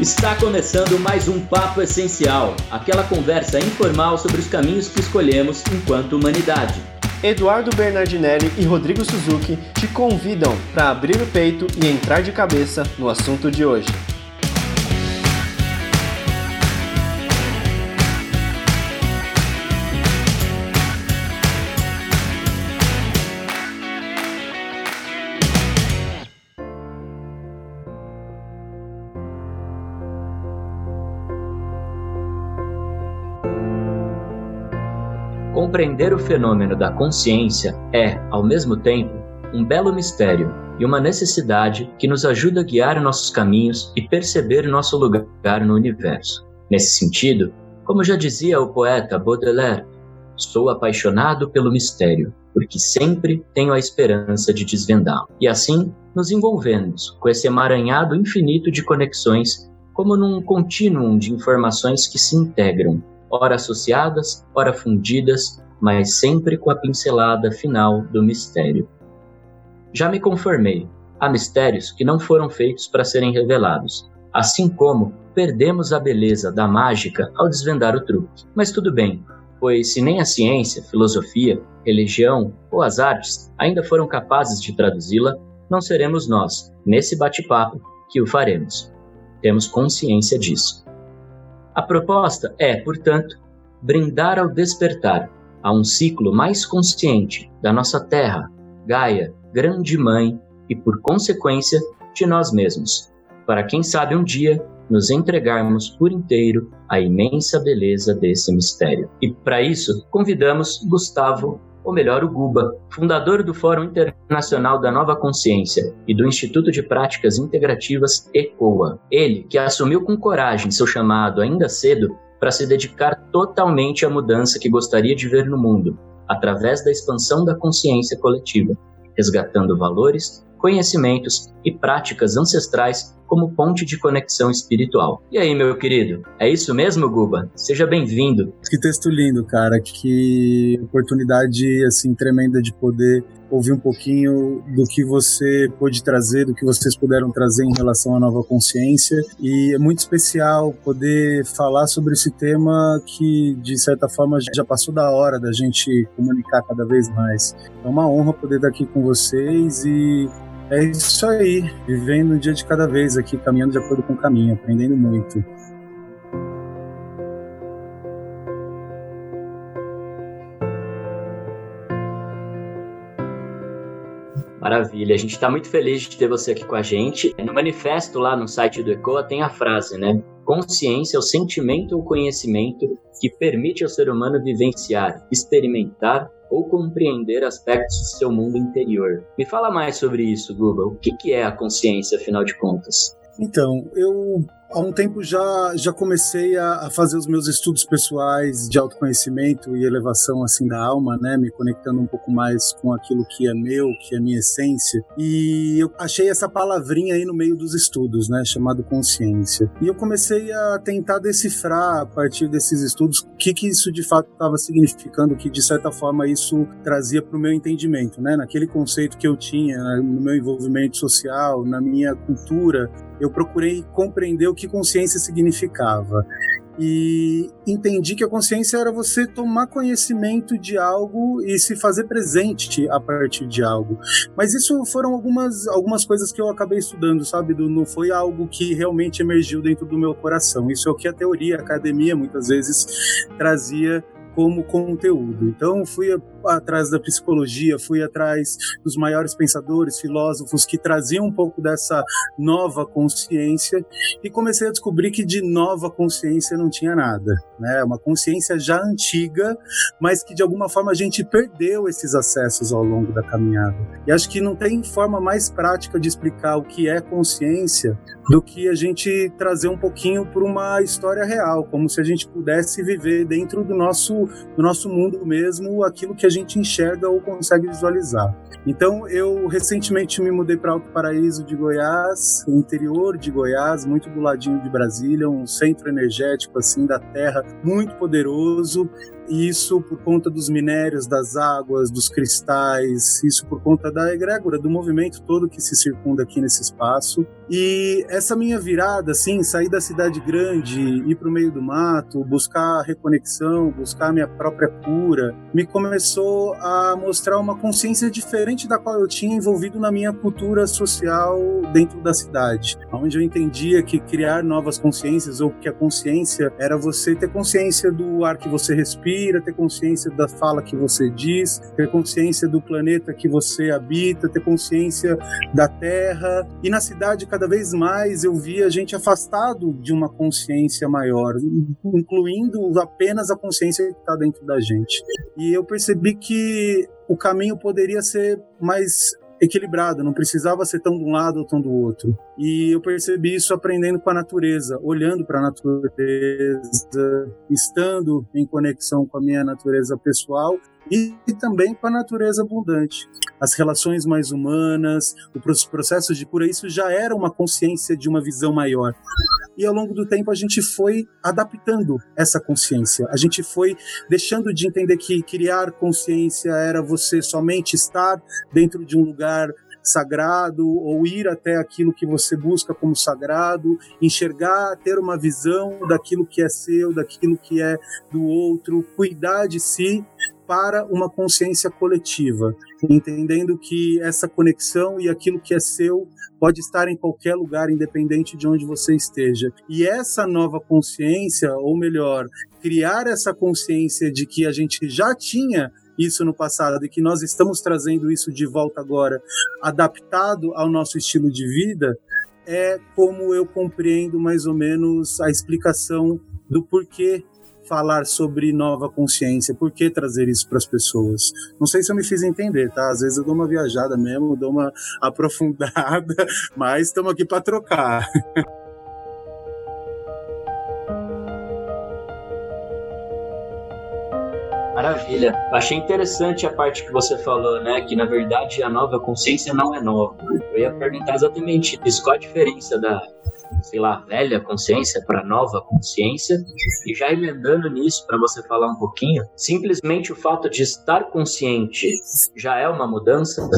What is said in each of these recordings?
Está começando mais um Papo Essencial, aquela conversa informal sobre os caminhos que escolhemos enquanto humanidade. Eduardo Bernardinelli e Rodrigo Suzuki te convidam para abrir o peito e entrar de cabeça no assunto de hoje. Compreender o fenômeno da consciência é, ao mesmo tempo, um belo mistério e uma necessidade que nos ajuda a guiar nossos caminhos e perceber nosso lugar no universo. Nesse sentido, como já dizia o poeta Baudelaire, sou apaixonado pelo mistério, porque sempre tenho a esperança de desvendá-lo. E assim, nos envolvemos com esse emaranhado infinito de conexões, como num contínuo de informações que se integram, ora associadas, ora fundidas, mas sempre com a pincelada final do mistério. Já me conformei. Há mistérios que não foram feitos para serem revelados, assim como perdemos a beleza da mágica ao desvendar o truque. Mas tudo bem, pois se nem a ciência, filosofia, religião ou as artes ainda foram capazes de traduzi-la, não seremos nós, nesse bate-papo, que o faremos. Temos consciência disso. A proposta é, portanto, brindar ao despertar a um ciclo mais consciente da nossa Terra, Gaia, Grande Mãe e, por consequência, de nós mesmos, para quem sabe um dia nos entregarmos por inteiro à imensa beleza desse mistério. E para isso, convidamos Gustavo ou melhor, o Guba, fundador do Fórum Internacional da Nova Consciência e do Instituto de Práticas Integrativas ECOA. Ele, que assumiu com coragem seu chamado ainda cedo para se dedicar totalmente à mudança que gostaria de ver no mundo, através da expansão da consciência coletiva, resgatando valores, conhecimentos e práticas ancestrais como ponte de conexão espiritual. E aí, meu querido, é isso mesmo, Guba? Seja bem-vindo. Que texto lindo, cara. Que oportunidade assim tremenda de poder ouvir um pouquinho do que você pôde trazer, do que vocês puderam trazer em relação à nova consciência. E é muito especial poder falar sobre esse tema que, de certa forma, já passou da hora da gente comunicar cada vez mais. É uma honra poder estar aqui com vocês e é isso aí, vivendo um dia de cada vez aqui, caminhando de acordo com o caminho, aprendendo muito. Maravilha, a gente está muito feliz de ter você aqui com a gente. No manifesto lá no site do ECOA tem a frase, né? Consciência é o sentimento ou conhecimento que permite ao ser humano vivenciar, experimentar ou compreender aspectos do seu mundo interior. Me fala mais sobre isso, Guba. O que é a consciência, afinal de contas? Então, eu há um tempo já, já comecei a, a, fazer os meus estudos pessoais de autoconhecimento e elevação assim da alma, né, me conectando um pouco mais com aquilo que é meu, que é minha essência. E eu achei essa palavrinha aí no meio dos estudos, né, chamado consciência. E eu comecei a tentar decifrar a partir desses estudos o que que isso de fato estava significando, que de certa forma isso trazia para o meu entendimento, né, naquele conceito que eu tinha no meu envolvimento social, na minha cultura, eu procurei compreender o que consciência significava. E entendi que a consciência era você tomar conhecimento de algo e se fazer presente a partir de algo. Mas isso foram algumas, algumas coisas que eu acabei estudando, sabe? Não foi algo que realmente emergiu dentro do meu coração. Isso é o que a teoria, a academia muitas vezes trazia como conteúdo. Então fui atrás da psicologia, fui atrás dos maiores pensadores, filósofos que traziam um pouco dessa nova consciência e comecei a descobrir que de nova consciência não tinha nada, né? Uma consciência já antiga, mas que de alguma forma a gente perdeu esses acessos ao longo da caminhada. E acho que não tem forma mais prática de explicar o que é consciência do que a gente trazer um pouquinho para uma história real, como se a gente pudesse viver dentro do nosso do nosso mundo mesmo aquilo que a gente enxerga ou consegue visualizar. Então, eu recentemente me mudei para Alto Paraíso de Goiás, interior de Goiás, muito do ladinho de Brasília, um centro energético assim da terra muito poderoso isso por conta dos minérios, das águas, dos cristais, isso por conta da egrégora, do movimento todo que se circunda aqui nesse espaço. E essa minha virada, assim, sair da cidade grande, ir para o meio do mato, buscar reconexão, buscar minha própria cura, me começou a mostrar uma consciência diferente da qual eu tinha envolvido na minha cultura social dentro da cidade, onde eu entendia que criar novas consciências ou que a consciência era você ter consciência do ar que você respira, ter consciência da fala que você diz, ter consciência do planeta que você habita, ter consciência da terra. E na cidade, cada vez mais eu via a gente afastado de uma consciência maior, incluindo apenas a consciência que está dentro da gente. E eu percebi que o caminho poderia ser mais equilibrado, não precisava ser tão de um lado ou tão do outro. E eu percebi isso aprendendo com a natureza, olhando para a natureza, estando em conexão com a minha natureza pessoal e também com a natureza abundante. As relações mais humanas, os processos de cura, isso já era uma consciência de uma visão maior. E ao longo do tempo a gente foi adaptando essa consciência. A gente foi deixando de entender que criar consciência era você somente estar dentro de um lugar sagrado ou ir até aquilo que você busca como sagrado, enxergar, ter uma visão daquilo que é seu, daquilo que é do outro, cuidar de si para uma consciência coletiva, entendendo que essa conexão e aquilo que é seu pode estar em qualquer lugar, independente de onde você esteja. E essa nova consciência, ou melhor, criar essa consciência de que a gente já tinha isso no passado e que nós estamos trazendo isso de volta agora, adaptado ao nosso estilo de vida, é como eu compreendo mais ou menos a explicação do porquê falar sobre nova consciência? Por que trazer isso para as pessoas? Não sei se eu me fiz entender, tá? Às vezes eu dou uma viajada mesmo, dou uma aprofundada, mas estamos aqui para trocar. Maravilha. Achei interessante a parte que você falou, né? Que na verdade a nova consciência não é nova. Eu ia perguntar exatamente isso. Qual a diferença da, sei lá, velha consciência para nova consciência. E já emendando nisso, para você falar um pouquinho, simplesmente o fato de estar consciente já é uma mudança?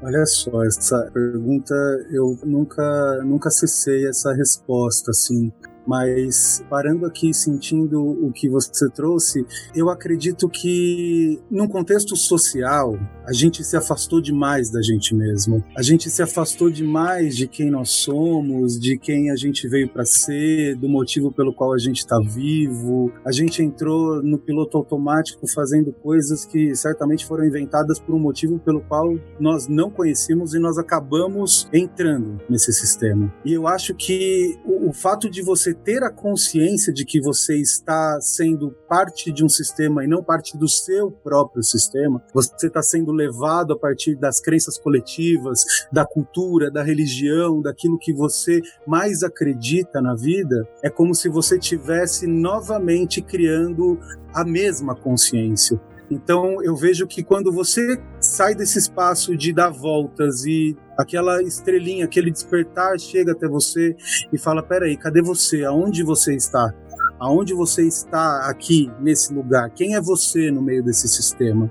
Olha só, essa pergunta eu nunca nunca cessei essa resposta assim. Mas parando aqui sentindo o que você trouxe, eu acredito que num contexto social, a gente se afastou demais da gente mesmo. A gente se afastou demais de quem nós somos, de quem a gente veio para ser, do motivo pelo qual a gente está vivo. A gente entrou no piloto automático fazendo coisas que certamente foram inventadas por um motivo pelo qual nós não conhecemos e nós acabamos entrando nesse sistema. E eu acho que o, o fato de você ter a consciência de que você está sendo parte de um sistema e não parte do seu próprio sistema, você está sendo levado a partir das crenças coletivas, da cultura, da religião, daquilo que você mais acredita na vida, é como se você tivesse novamente criando a mesma consciência. Então eu vejo que quando você sai desse espaço de dar voltas e aquela estrelinha, aquele despertar chega até você e fala: peraí, cadê você? Aonde você está? Aonde você está aqui nesse lugar? Quem é você no meio desse sistema?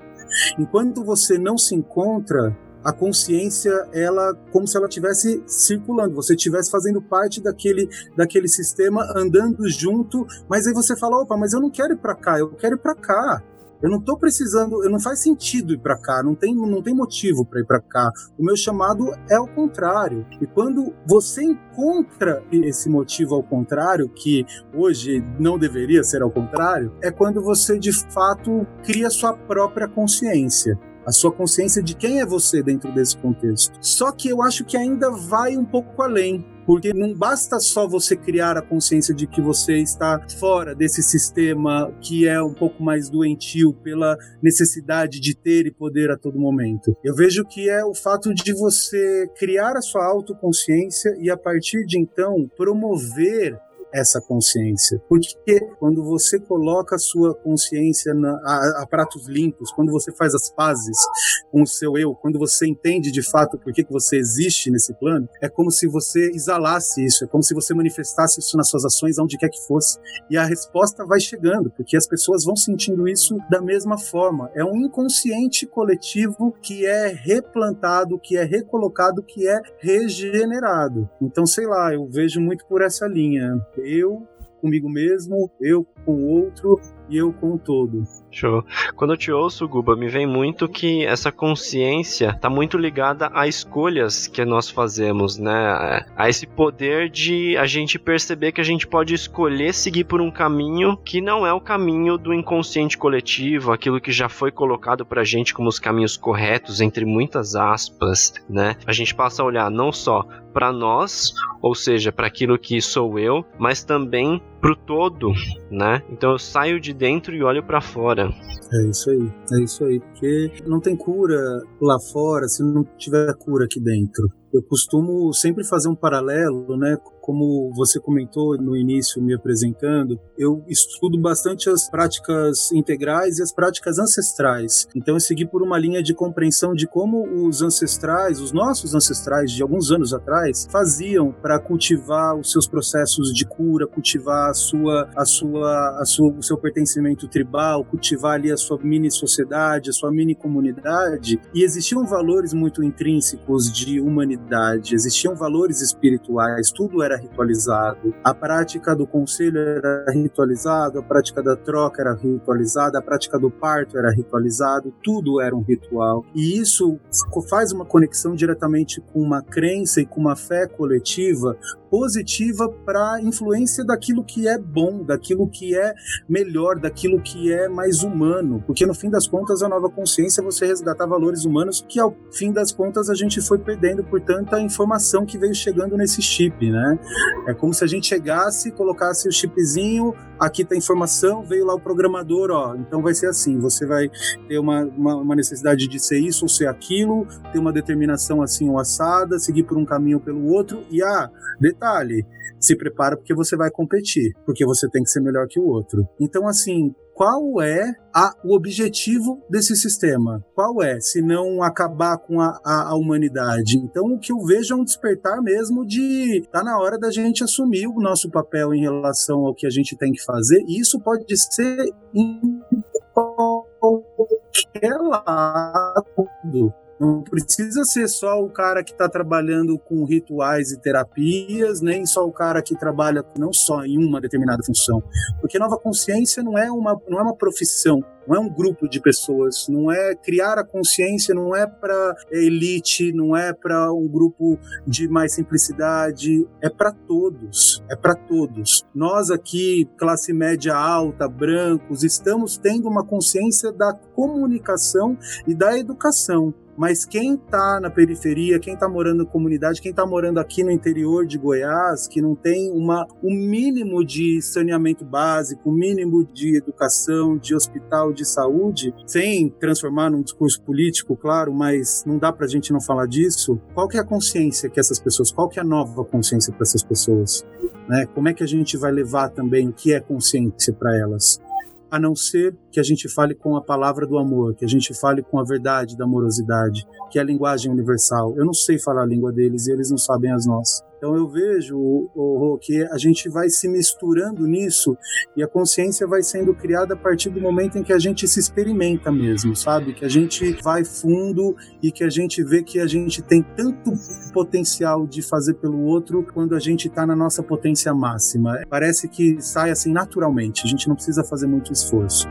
Enquanto você não se encontra, a consciência, ela como se ela estivesse circulando, você estivesse fazendo parte daquele, daquele sistema, andando junto, mas aí você fala, opa, mas eu não quero ir para cá, eu quero ir para cá. Eu não estou precisando, eu não faz sentido ir para cá, não tem, não tem motivo para ir para cá. O meu chamado é ao contrário. E quando você encontra esse motivo ao contrário, que hoje não deveria ser ao contrário, é quando você de fato cria sua própria consciência a sua consciência de quem é você dentro desse contexto. Só que eu acho que ainda vai um pouco além porque não basta só você criar a consciência de que você está fora desse sistema que é um pouco mais doentio pela necessidade de ter e poder a todo momento. Eu vejo que é o fato de você criar a sua autoconsciência e a partir de então promover essa consciência. Porque quando você coloca a sua consciência na, a, a, pratos limpos, quando você faz as pazes com o seu eu, quando você entende de fato por que, que você existe nesse plano, é como se você exalasse isso, é como se você manifestasse isso nas suas ações, onde quer que fosse. E a resposta vai chegando, porque as pessoas vão sentindo isso da mesma forma. É um inconsciente coletivo que é replantado, que é recolocado, que é regenerado. Então, sei lá, eu vejo muito por essa linha. Eu comigo mesmo, eu com o outro e eu com o todo. Show. Quando eu te ouço, Guba, me vem muito que essa consciência está muito ligada a escolhas que nós fazemos, né? A esse poder de a gente perceber que a gente pode escolher seguir por um caminho que não é o caminho do inconsciente coletivo, aquilo que já foi colocado pra gente como os caminhos corretos, entre muitas aspas, né? A gente passa a olhar não só para nós, ou seja, para aquilo que sou eu, mas também pro todo, né? Então eu saio de dentro e olho para fora. É isso aí, é isso aí, porque não tem cura lá fora se não tiver cura aqui dentro. Eu costumo sempre fazer um paralelo, né, como você comentou no início me apresentando, eu estudo bastante as práticas integrais e as práticas ancestrais. Então eu segui por uma linha de compreensão de como os ancestrais, os nossos ancestrais de alguns anos atrás, faziam para cultivar os seus processos de cura, cultivar a sua, a sua, a sua, o seu pertencimento tribal, cultivar ali a sua mini sociedade, a sua mini comunidade. E existiam valores muito intrínsecos de humanidade, existiam valores espirituais, tudo era ritualizado, a prática do conselho era ritualizado, a prática da troca era ritualizada, a prática do parto era ritualizado, tudo era um ritual. E isso faz uma conexão diretamente com uma crença e com uma fé coletiva positiva para a influência daquilo que é bom, daquilo que é melhor, daquilo que é mais humano. Porque no fim das contas, a nova consciência é você resgatar valores humanos que ao fim das contas a gente foi perdendo por tanta informação que veio chegando nesse chip, né? É como se a gente chegasse, colocasse o chipzinho, aqui tá a informação, veio lá o programador, ó, então vai ser assim, você vai ter uma, uma, uma necessidade de ser isso ou ser aquilo, ter uma determinação assim ou assada, seguir por um caminho ou pelo outro, e ah, Detalhe, se prepara porque você vai competir, porque você tem que ser melhor que o outro. Então, assim, qual é a, o objetivo desse sistema? Qual é, se não acabar com a, a, a, humanidade? Então, o que eu vejo é um despertar mesmo de tá na hora da gente assumir o nosso papel em relação ao que a gente tem que fazer, e isso pode ser em qualquer lado. Não precisa ser só o cara que está trabalhando com rituais e terapias, nem só o cara que trabalha não só em uma determinada função. Porque nova consciência não é uma, não é uma profissão, não é um grupo de pessoas, não é criar a consciência, não é para elite, não é para um grupo de mais simplicidade, é para todos, é para todos. Nós aqui, classe média alta, brancos, estamos tendo uma consciência da comunicação e da educação. Mas quem está na periferia, quem está morando na comunidade, quem está morando aqui no interior de Goiás, que não tem uma, um mínimo de saneamento básico, um mínimo de educação, de hospital, de saúde, sem transformar num discurso político, claro, mas não dá para a gente não falar disso. Qual que é a consciência que essas pessoas, qual que é a nova consciência para essas pessoas? Né? Como é que a gente vai levar também o que é consciência para elas? a não ser que a gente fale com a palavra do amor, que a gente fale com a verdade da amorosidade, que é a linguagem universal. Eu não sei falar a língua deles e eles não sabem as nossas. Então eu vejo o, que a gente vai se misturando nisso e a consciência vai sendo criada a partir do momento em que a gente se experimenta mesmo, sabe? Que a gente vai fundo e que a gente vê que a gente tem tanto potencial de fazer pelo outro quando a gente está na nossa potência máxima. Parece que sai assim naturalmente, a gente não precisa fazer muito esforço.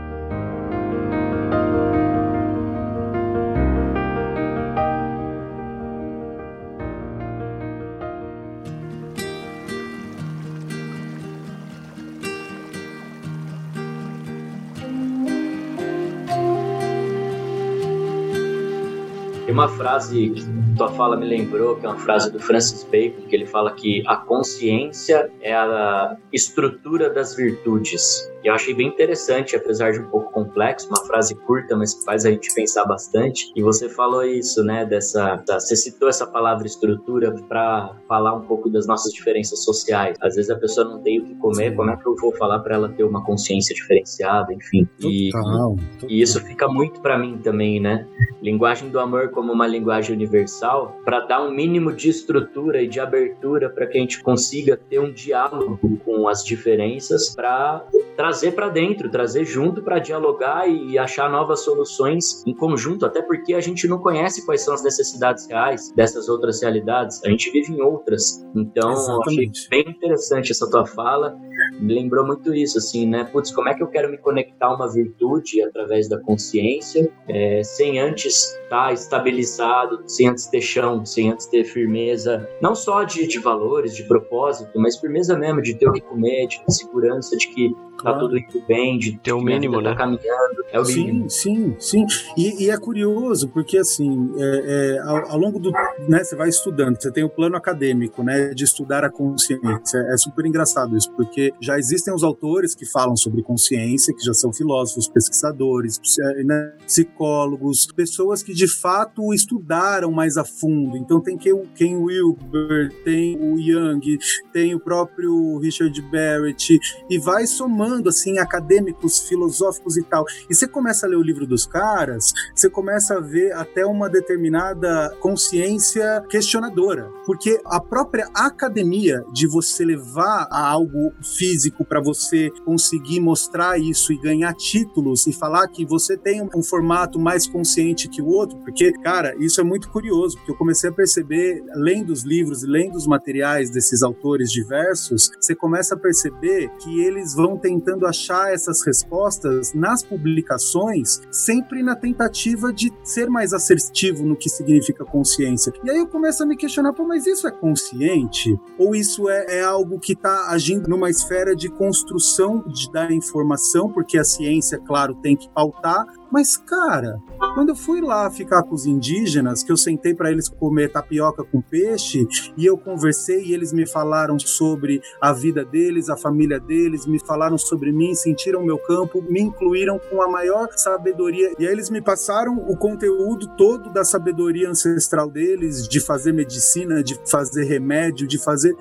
Uma frase que tua fala me lembrou, que é uma frase do Francis Bacon, que ele fala que a consciência é a estrutura das virtudes. E eu achei bem interessante, apesar de um pouco complexo, uma frase curta, mas que faz a gente pensar bastante. E você falou isso, né, dessa, você citou essa palavra estrutura para falar um pouco das nossas diferenças sociais. Às vezes a pessoa não tem o que comer, como é que eu vou falar para ela ter uma consciência diferenciada, enfim. E, total, total. e isso fica muito para mim também, né? Linguagem do amor como uma linguagem universal, para dar um mínimo de estrutura e de abertura para que a gente consiga ter um diálogo com as diferenças para trazer para dentro, trazer junto para dialogar e achar novas soluções em conjunto, até porque a gente não conhece quais são as necessidades reais dessas outras realidades, a gente vive em outras. Então, Exatamente. achei bem interessante essa tua fala me lembrou muito isso, assim, né? Putz, como é que eu quero me conectar a uma virtude através da consciência, é, sem antes estar tá estabilizado, sem antes ter chão, sem antes ter firmeza, não só de, de valores, de propósito, mas firmeza mesmo de ter o que comer, de segurança, de que tá tudo indo bem, de ter o mínimo, tá né? caminhando. É o sim, mínimo. sim, sim. E, e é curioso, porque assim, é, é, ao, ao, longo do. Né, você vai estudando, você tem o plano acadêmico, né? De estudar a consciência. É super engraçado isso, porque já existem os autores que falam sobre consciência, que já são filósofos, pesquisadores, né, psicólogos, pessoas que de fato estudaram mais a fundo. Então tem Ken Wilber, tem o Young, tem o próprio Richard Barrett, e vai somando assim acadêmicos, filosóficos e tal. E você começa a ler o livro dos caras, você começa a ver até uma determinada consciência questionadora, porque a própria academia de você levar a algo físico para você conseguir mostrar isso e ganhar títulos e falar que você tem um, formato mais consciente que o outro, porque, cara, isso é muito curioso, porque eu comecei a perceber, lendo os livros e lendo os materiais desses autores diversos, você começa a perceber que eles vão tentando achar essas respostas nas publicações, sempre na tentativa de ser mais assertivo no que significa consciência. E aí eu começo a me questionar, pô, mas isso é consciente? Ou isso é, é algo que está agindo numa esfera era de construção de, da informação, porque a ciência, claro, tem que pautar, mas, cara, quando eu fui lá ficar com os indígenas, que eu sentei para eles comer tapioca com peixe, e eu conversei e eles me falaram sobre a vida deles, a família deles, me falaram sobre mim, sentiram meu campo, me incluíram com a maior sabedoria. E aí eles me passaram o conteúdo todo da sabedoria ancestral deles, de fazer medicina, de fazer remédio, de fazer.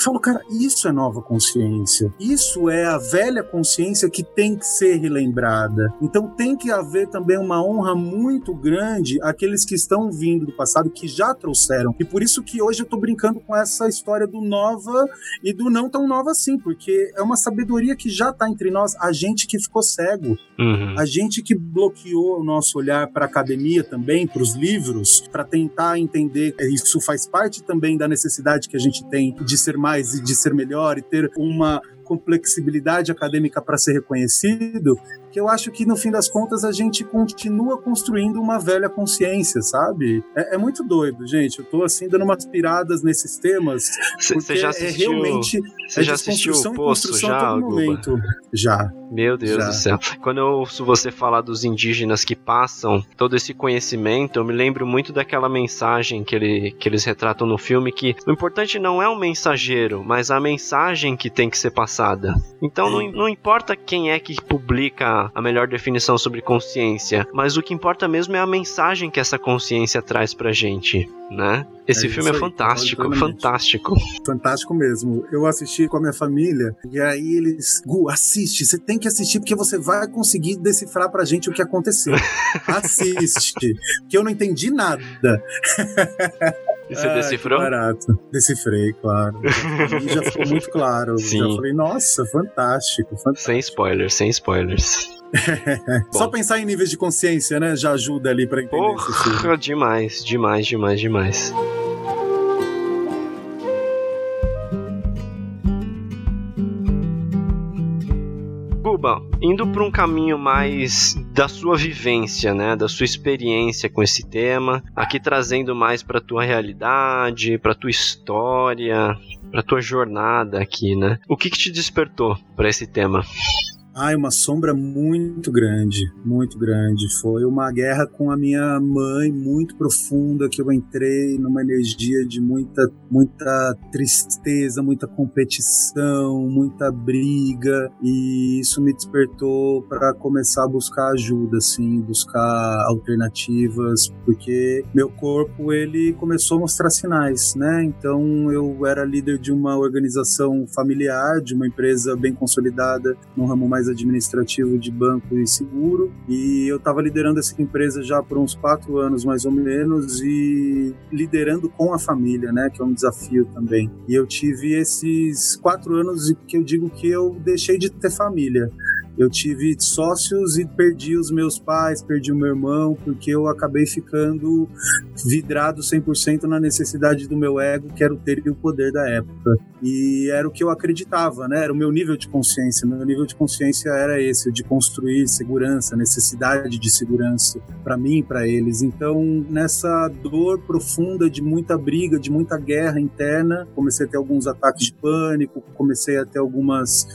Eu falo, cara, isso é nova consciência. Isso é a velha consciência que tem que ser relembrada. Então tem que haver também uma honra muito grande àqueles que estão vindo do passado, que já trouxeram. E por isso que hoje eu tô brincando com essa história do nova e do não tão nova assim, porque é uma sabedoria que já tá entre nós, a gente que ficou cego, uhum. a gente que bloqueou o nosso olhar para a academia também, para os livros, para tentar entender. Isso faz parte também da necessidade que a gente tem de ser mais mais e de ser melhor e ter uma complexibilidade acadêmica para ser reconhecido, que eu acho que no fim das contas a gente continua construindo uma velha consciência, sabe? É, é muito doido, gente. Eu tô assim dando umas piradas nesses temas. Você já é assistiu? É realmente você já assistiu o Poço já? Momento. Já. Meu Deus já. do céu. Quando eu ouço você falar dos indígenas que passam todo esse conhecimento, eu me lembro muito daquela mensagem que, ele, que eles retratam no filme que o importante não é o mensageiro, mas a mensagem que tem que ser passada. Então não, não importa quem é que publica a melhor definição sobre consciência, mas o que importa mesmo é a mensagem que essa consciência traz pra gente, né? Esse é filme é fantástico, fantástico. Fantástico mesmo. Eu assisti com a minha família e aí eles, Gu, assiste, você tem que assistir porque você vai conseguir decifrar pra gente o que aconteceu. assiste, porque eu não entendi nada. E você decifrou? Barato. Decifrei, claro. E já ficou muito claro. Sim. Já falei, nossa, fantástico, fantástico. Sem spoilers, sem spoilers. Só pensar em níveis de consciência, né? Já ajuda ali pra entender. Porra, demais, demais, demais, demais. Guba, indo para um caminho mais da sua vivência, né, da sua experiência com esse tema, aqui trazendo mais para tua realidade, para tua história, para tua jornada aqui, né? O que, que te despertou para esse tema? Ai, uma sombra muito grande, muito grande. Foi uma guerra com a minha mãe muito profunda que eu entrei numa energia de muita, muita tristeza, muita competição, muita briga e isso me despertou para começar a buscar ajuda, assim, buscar alternativas, porque meu corpo ele começou a mostrar sinais, né? Então eu era líder de uma organização familiar, de uma empresa bem consolidada no ramo mais mais administrativo de banco e seguro. E eu estava liderando essa empresa já por uns quatro anos, mais ou menos, e liderando com a família, né? Que é um desafio também. E eu tive esses quatro anos que eu digo que eu deixei de ter família eu tive sócios e perdi os meus pais, perdi o meu irmão, porque eu acabei ficando vidrado 100% na necessidade do meu ego, que era o ter e o poder da época. E era o que eu acreditava, né? Era o meu nível de consciência. Meu nível de consciência era esse, de construir segurança, necessidade de segurança para mim para eles. Então, nessa dor profunda de muita briga, de muita guerra interna, comecei a ter alguns ataques de pânico, comecei a ter algumas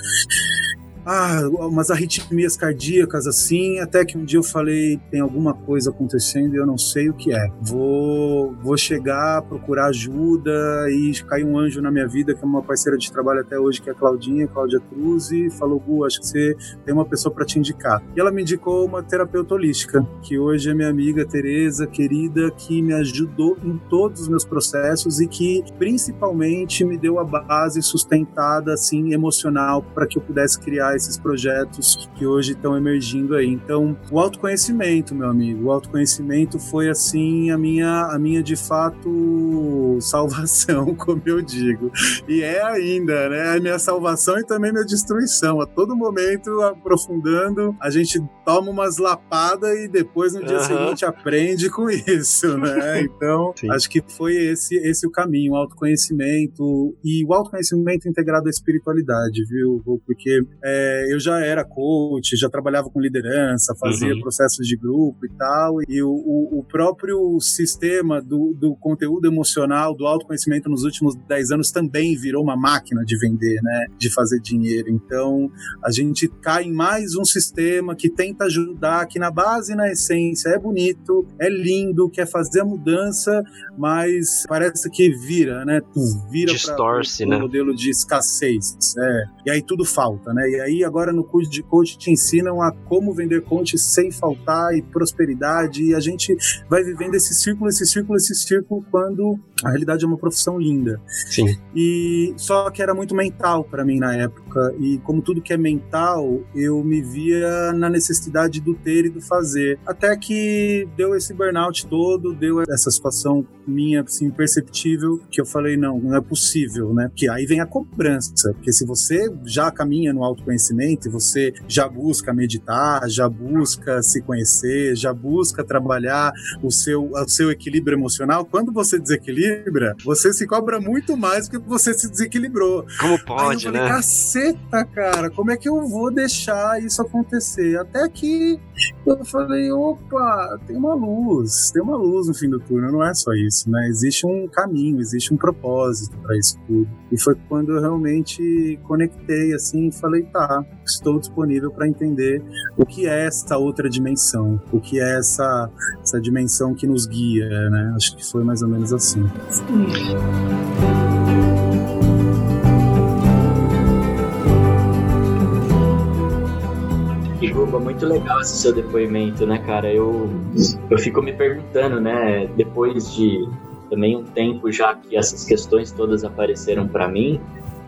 ah, umas arritmias cardíacas assim, até que um dia eu falei, tem alguma coisa acontecendo e eu não sei o que é. Vou, vou chegar, procurar ajuda e caiu um anjo na minha vida, que é uma parceira de trabalho até hoje, que é a Claudinha, Cláudia Cruz, e falou, Gu, acho que você tem uma pessoa para te indicar. E ela me indicou uma terapeuta holística, que hoje é minha amiga Tereza, querida, que me ajudou em todos os meus processos e que principalmente me deu a base sustentada, assim, emocional, para que eu pudesse criar esses projetos que hoje estão emergindo aí. Então, o autoconhecimento, meu amigo, o autoconhecimento foi assim a minha, a minha de fato salvação, como eu digo. E é ainda, né? A minha salvação e também minha destruição. A todo momento, aprofundando, a gente toma umas lapadas e depois no dia uhum. seguinte aprende com isso, né? Então, Sim. acho que foi esse esse o caminho, o autoconhecimento e o autoconhecimento integrado à espiritualidade, viu? Porque é, é, eu já era coach, já trabalhava com liderança, fazia uhum. processos de grupo e tal, e o, o, o próprio sistema do, do, conteúdo emocional, do autoconhecimento nos últimos 10 anos também virou uma máquina de vender, né, de fazer dinheiro. Então, a gente cai em mais um sistema que tenta ajudar, que na base, na essência, é bonito, é lindo, quer fazer a mudança, mas parece que vira, né, vira para um né? modelo de escassez, é. e aí tudo falta, né, e aí aí agora no curso de coach te ensinam a como vender coach sem faltar e prosperidade e a gente vai vivendo esse círculo, esse círculo, esse círculo quando a realidade é uma profissão linda. Sim. E só que era muito mental para mim na época e como tudo que é mental, eu me via na necessidade do ter e do fazer. Até que deu esse burnout todo, deu essa situação minha assim perceptível que eu falei não, não é possível, né? Que aí vem a cobrança, porque se você já caminha no autoconhecimento conhecimento e você já busca meditar, já busca se conhecer, já busca trabalhar o seu, o seu equilíbrio emocional, quando você desequilibra, você se cobra muito mais do que você se desequilibrou. Como pode, Aí eu falei, né? Caceta, cara, como é que eu vou deixar isso acontecer? Até que eu falei, opa, tem uma luz, tem uma luz no fim do túnel, não é só isso, né? Existe um caminho, existe um propósito para isso tudo. E foi quando eu realmente conectei assim e falei, tá, estou disponível para entender o que é essa outra dimensão, o que é essa, essa dimensão que nos guia, né? Acho que foi mais ou menos assim. Guba, muito legal esse seu depoimento, né, cara? Eu, eu fico me perguntando, né, depois de também um tempo já que essas questões todas apareceram para mim,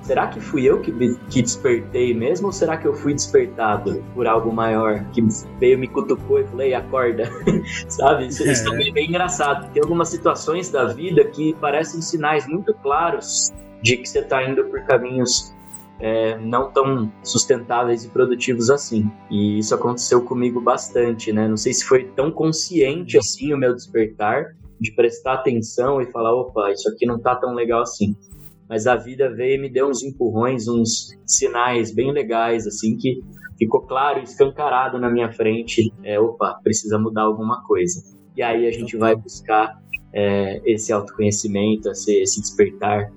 será que fui eu que, que despertei mesmo ou será que eu fui despertado por algo maior que veio, me cutucou e falei, acorda, sabe? Isso, é. isso também é bem engraçado. Tem algumas situações da vida que parecem sinais muito claros de que você está indo por caminhos é, não tão sustentáveis e produtivos assim. E isso aconteceu comigo bastante, né? Não sei se foi tão consciente assim o meu despertar, de prestar atenção e falar, opa, isso aqui não tá tão legal assim mas a vida veio e me deu uns empurrões, uns sinais bem legais, assim, que ficou claro, escancarado na minha frente, é, opa, precisa mudar alguma coisa. E aí a gente vai buscar é, esse autoconhecimento, esse, esse despertar,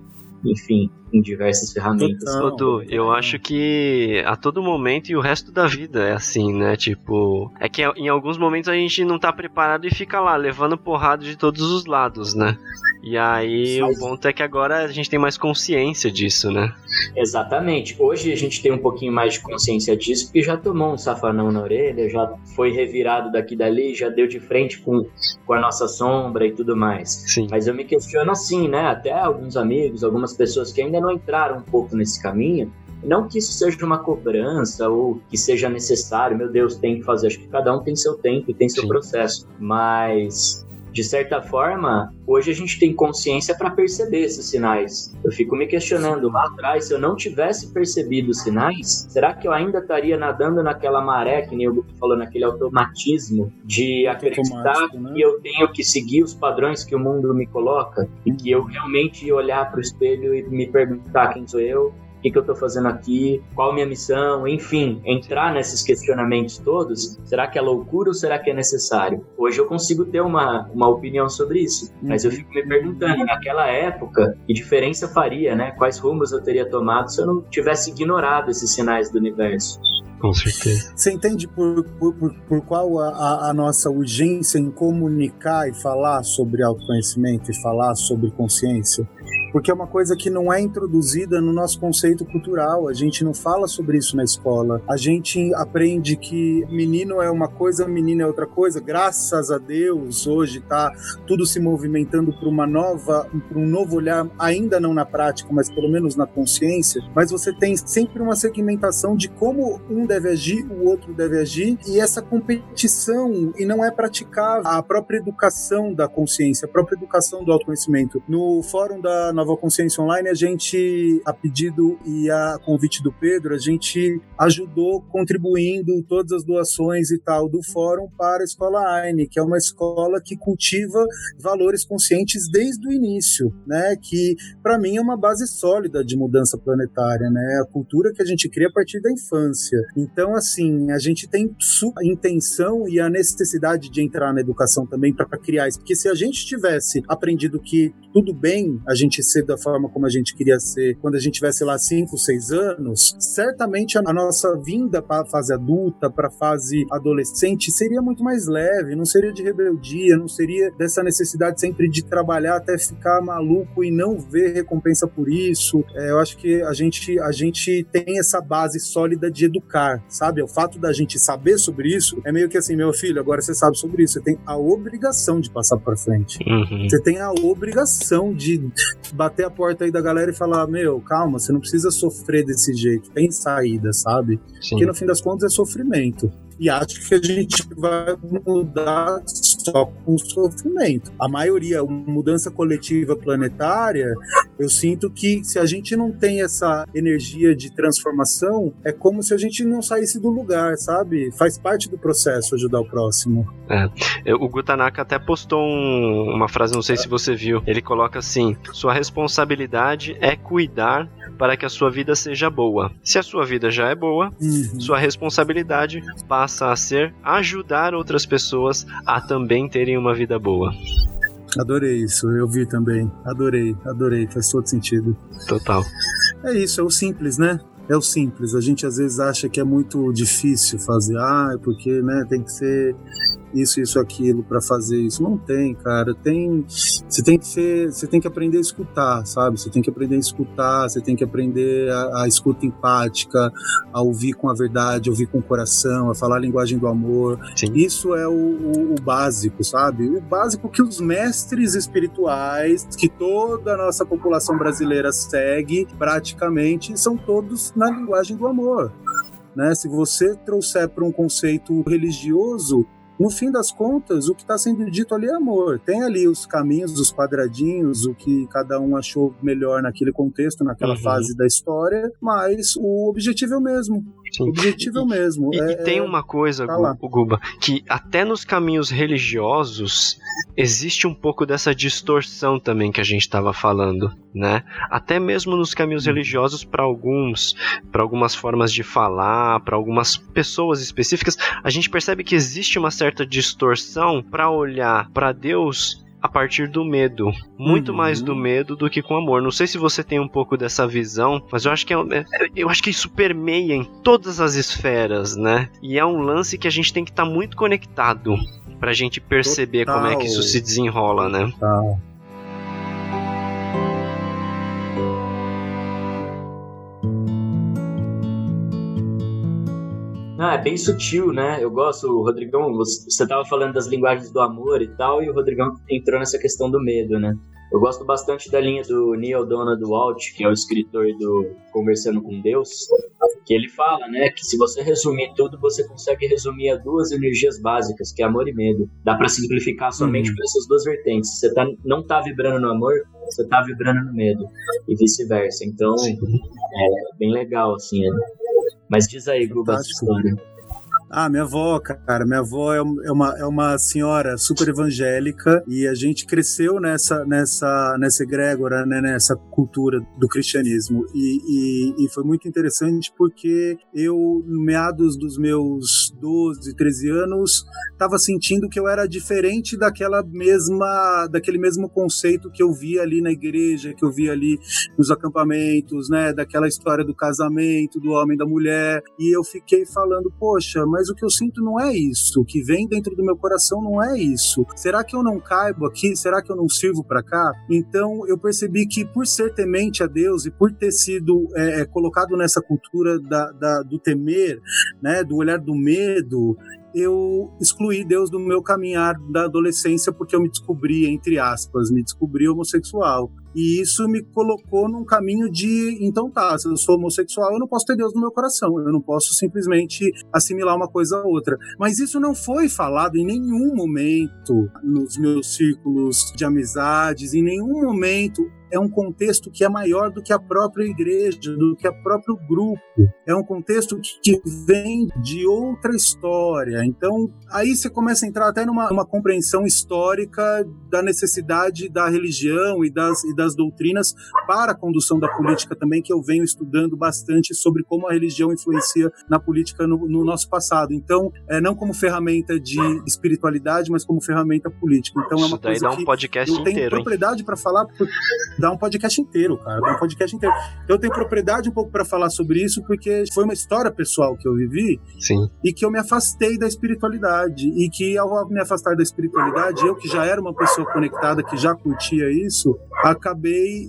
enfim, em diversas ferramentas. Dudu, eu acho que a todo momento e o resto da vida é assim, né? Tipo, é que em alguns momentos a gente não tá preparado e fica lá levando porrada de todos os lados, né? E aí o ponto é que agora a gente tem mais consciência disso, né? Exatamente. Hoje a gente tem um pouquinho mais de consciência disso, porque já tomou um safanão na orelha, já foi revirado daqui e dali, já deu de frente com, com a nossa sombra e tudo mais. Sim. Mas eu me questiono assim, né? Até alguns amigos, algumas pessoas que ainda não entraram um pouco nesse caminho, não que isso seja uma cobrança ou que seja necessário, meu Deus, tem que fazer. Acho que cada um tem seu tempo e tem seu Sim. processo. Mas de certa forma, hoje a gente tem consciência para perceber esses sinais. Eu fico me questionando lá atrás, se eu não tivesse percebido os sinais, será que eu ainda estaria nadando naquela maré, que nem o Guto falou, naquele automatismo de acreditar né? que eu tenho que seguir os padrões que o mundo me coloca e que eu realmente olhar para o espelho e me perguntar quem sou eu o que, que eu estou fazendo aqui, qual a minha missão, enfim, entrar nesses questionamentos todos, será que é loucura ou será que é necessário? Hoje eu consigo ter uma, uma opinião sobre isso, mas eu fico me perguntando, naquela época, que diferença faria, né? Quais rumos eu teria tomado se eu não tivesse ignorado esses sinais do universo? Com certeza. Você entende por, por, por, por qual a, a, nossa urgência em comunicar e falar sobre autoconhecimento e falar sobre consciência? Porque é uma coisa que não é introduzida no nosso conceito cultural. A gente não fala sobre isso na escola. A gente aprende que menino é uma coisa, menina é outra coisa. Graças a Deus, hoje está tudo se movimentando para uma nova, para um novo olhar, ainda não na prática, mas pelo menos na consciência. Mas você tem sempre uma segmentação de como um deve agir, o outro deve agir, e essa competição e não é praticar a própria educação da consciência, a própria educação do autoconhecimento. No fórum da Nova Consciência Online, a gente, a pedido e a convite do Pedro, a gente ajudou contribuindo todas as doações e tal do fórum para a Escola Aine, que é uma escola que cultiva valores conscientes desde o início, né? Que para mim é uma base sólida de mudança planetária, né? A cultura que a gente cria a partir da infância. Então, assim, a gente tem a intenção e a necessidade de entrar na educação também para criar isso, porque se a gente tivesse aprendido que tudo bem a gente ser da forma como a gente queria ser quando a gente tivesse lá 5, 6 anos, certamente a nossa vinda para a fase adulta, para a fase adolescente, seria muito mais leve, não seria de rebeldia, não seria dessa necessidade sempre de trabalhar até ficar maluco e não ver recompensa por isso. É, eu acho que a gente, a gente tem essa base sólida de educar, sabe? O fato da gente saber sobre isso é meio que assim, meu filho, agora você sabe sobre isso, você tem a obrigação de passar para frente. Uhum. Você tem a obrigação de bater a porta aí da galera e falar: Meu, calma, você não precisa sofrer desse jeito, tem saída, sabe? Sim. Porque no fim das contas é sofrimento e acho que a gente vai mudar só com sofrimento. A maioria, mudança coletiva planetária, eu sinto que se a gente não tem essa energia de transformação, é como se a gente não saísse do lugar, sabe? Faz parte do processo ajudar o próximo. É. O Gutanaka até postou um, uma frase, não sei se você viu. Ele coloca assim: sua responsabilidade é cuidar para que a sua vida seja boa. Se a sua vida já é boa, uhum. sua responsabilidade passa a ser ajudar outras pessoas a também terem uma vida boa. Adorei isso, eu vi também. Adorei, adorei, faz todo sentido. Total. É isso, é o simples, né? É o simples. A gente às vezes acha que é muito difícil fazer, ah, é porque né, tem que ser isso, isso, aquilo para fazer isso. Não tem, cara. Tem, você tem que ser, você tem que aprender a escutar, sabe? Você tem que aprender a escutar, você tem que aprender a, a escuta empática, a ouvir com a verdade, a ouvir com o coração, a falar a linguagem do amor. Sim. Isso é o, o, o básico, sabe? O básico que os mestres espirituais, que toda a nossa população brasileira segue, praticamente, são todos na linguagem do amor. Né? Se você trouxer para um conceito religioso, no fim das contas, o que está sendo dito ali é amor. Tem ali os caminhos, os quadradinhos, o que cada um achou melhor naquele contexto, naquela uhum. fase da história, mas o objetivo é o mesmo. Sim. O objetivo é o mesmo. E, é, e tem é... uma coisa, tá Guba, que até nos caminhos religiosos existe um pouco dessa distorção também que a gente estava falando, né? Até mesmo nos caminhos uhum. religiosos, para alguns, para algumas formas de falar, para algumas pessoas específicas, a gente percebe que existe uma certa distorção para olhar para Deus a partir do medo. Muito uhum. mais do medo do que com amor. Não sei se você tem um pouco dessa visão, mas eu acho que é, é, eu acho que isso permeia em todas as esferas, né? E é um lance que a gente tem que estar tá muito conectado pra gente perceber Total. como é que isso se desenrola, né? Total. Não, é bem sutil, né? Eu gosto, Rodrigão, você estava falando das linguagens do amor e tal, e o Rodrigão entrou nessa questão do medo, né? Eu gosto bastante da linha do Neil Donald Walt, que é o escritor do Conversando com Deus, que ele fala, né, que se você resumir tudo, você consegue resumir a duas energias básicas, que é amor e medo. Dá para simplificar somente uhum. por essas duas vertentes. Você tá, não tá vibrando no amor, você tá vibrando no medo e vice-versa. Então, é bem legal assim, né? Mas diz aí, essa história. Ah, minha avó, cara, minha avó é, é uma, é uma senhora super evangélica e a gente cresceu nessa, nessa, nessa egrégora, né, nessa cultura do cristianismo. E, e, e foi muito interessante porque eu, no meados dos meus 12, 13 anos, estava sentindo que eu era diferente daquela mesma, daquele mesmo conceito que eu via ali na igreja, que eu via ali nos acampamentos, né, daquela história do casamento, do homem da mulher. E eu fiquei falando, poxa, mas mas o que eu sinto não é isso. O que vem dentro do meu coração não é isso. Será que eu não caibo aqui? Será que eu não sirvo para cá? Então eu percebi que por ser temente a Deus e por ter sido é, é, colocado nessa cultura da, da, do temer, né, do olhar do medo, eu excluí Deus do meu caminhar da adolescência porque eu me descobri, entre aspas, me descobri homossexual. E isso me colocou num caminho de, então tá, se eu sou homossexual, eu não posso ter Deus no meu coração, eu não posso simplesmente assimilar uma coisa a outra. Mas isso não foi falado em nenhum momento nos meus círculos de amizades, em nenhum momento é um contexto que é maior do que a própria igreja, do que o próprio grupo. É um contexto que vem de outra história. Então, aí você começa a entrar até numa, compreensão histórica da necessidade da religião e das, e das doutrinas para a condução da política também, que eu venho estudando bastante sobre como a religião influencia na política no, no nosso passado. Então, é não como ferramenta de espiritualidade, mas como ferramenta política. Então, é uma Isso coisa dá um podcast eu tenho inteiro, propriedade para falar dá um podcast inteiro, cara, dá um podcast inteiro. Eu tenho propriedade um pouco para falar sobre isso porque foi uma história pessoal que eu vivi Sim. e que eu me afastei da espiritualidade e que ao me afastar da espiritualidade, eu que já era uma pessoa conectada, que já curtia isso, acabei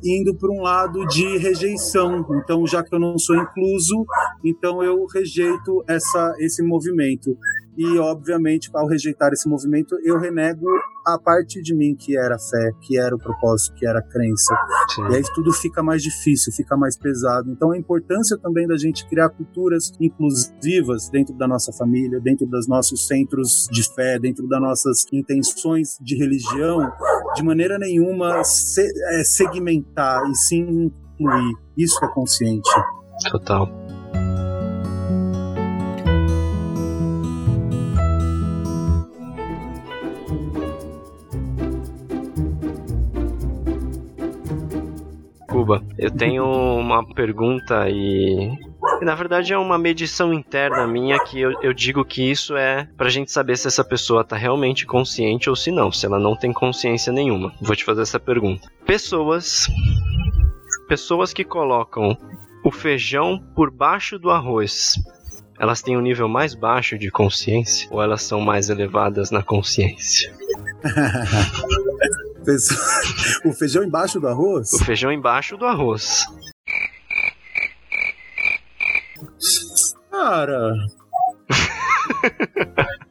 indo para um lado de rejeição. Então, já que eu não sou incluso, então eu rejeito essa esse movimento e obviamente ao rejeitar esse movimento eu renego a parte de mim que era a fé, que era o propósito, que era a crença. Sim. E aí tudo fica mais difícil, fica mais pesado. Então a importância também da gente criar culturas inclusivas dentro da nossa família, dentro dos nossos centros de fé, dentro das nossas intenções de religião, de maneira nenhuma se, é, segmentar e sim incluir. Isso é consciente. Total. Cuba, eu tenho uma pergunta e na verdade é uma medição interna minha que eu, eu, digo que isso é pra gente saber se essa pessoa tá realmente consciente ou se não, se ela não tem consciência nenhuma. Vou te fazer essa pergunta. Pessoas. Pessoas que colocam o feijão por baixo do arroz. Elas têm um nível mais baixo de consciência ou elas são mais elevadas na consciência? O feijão embaixo do arroz? O feijão embaixo do arroz. Cara.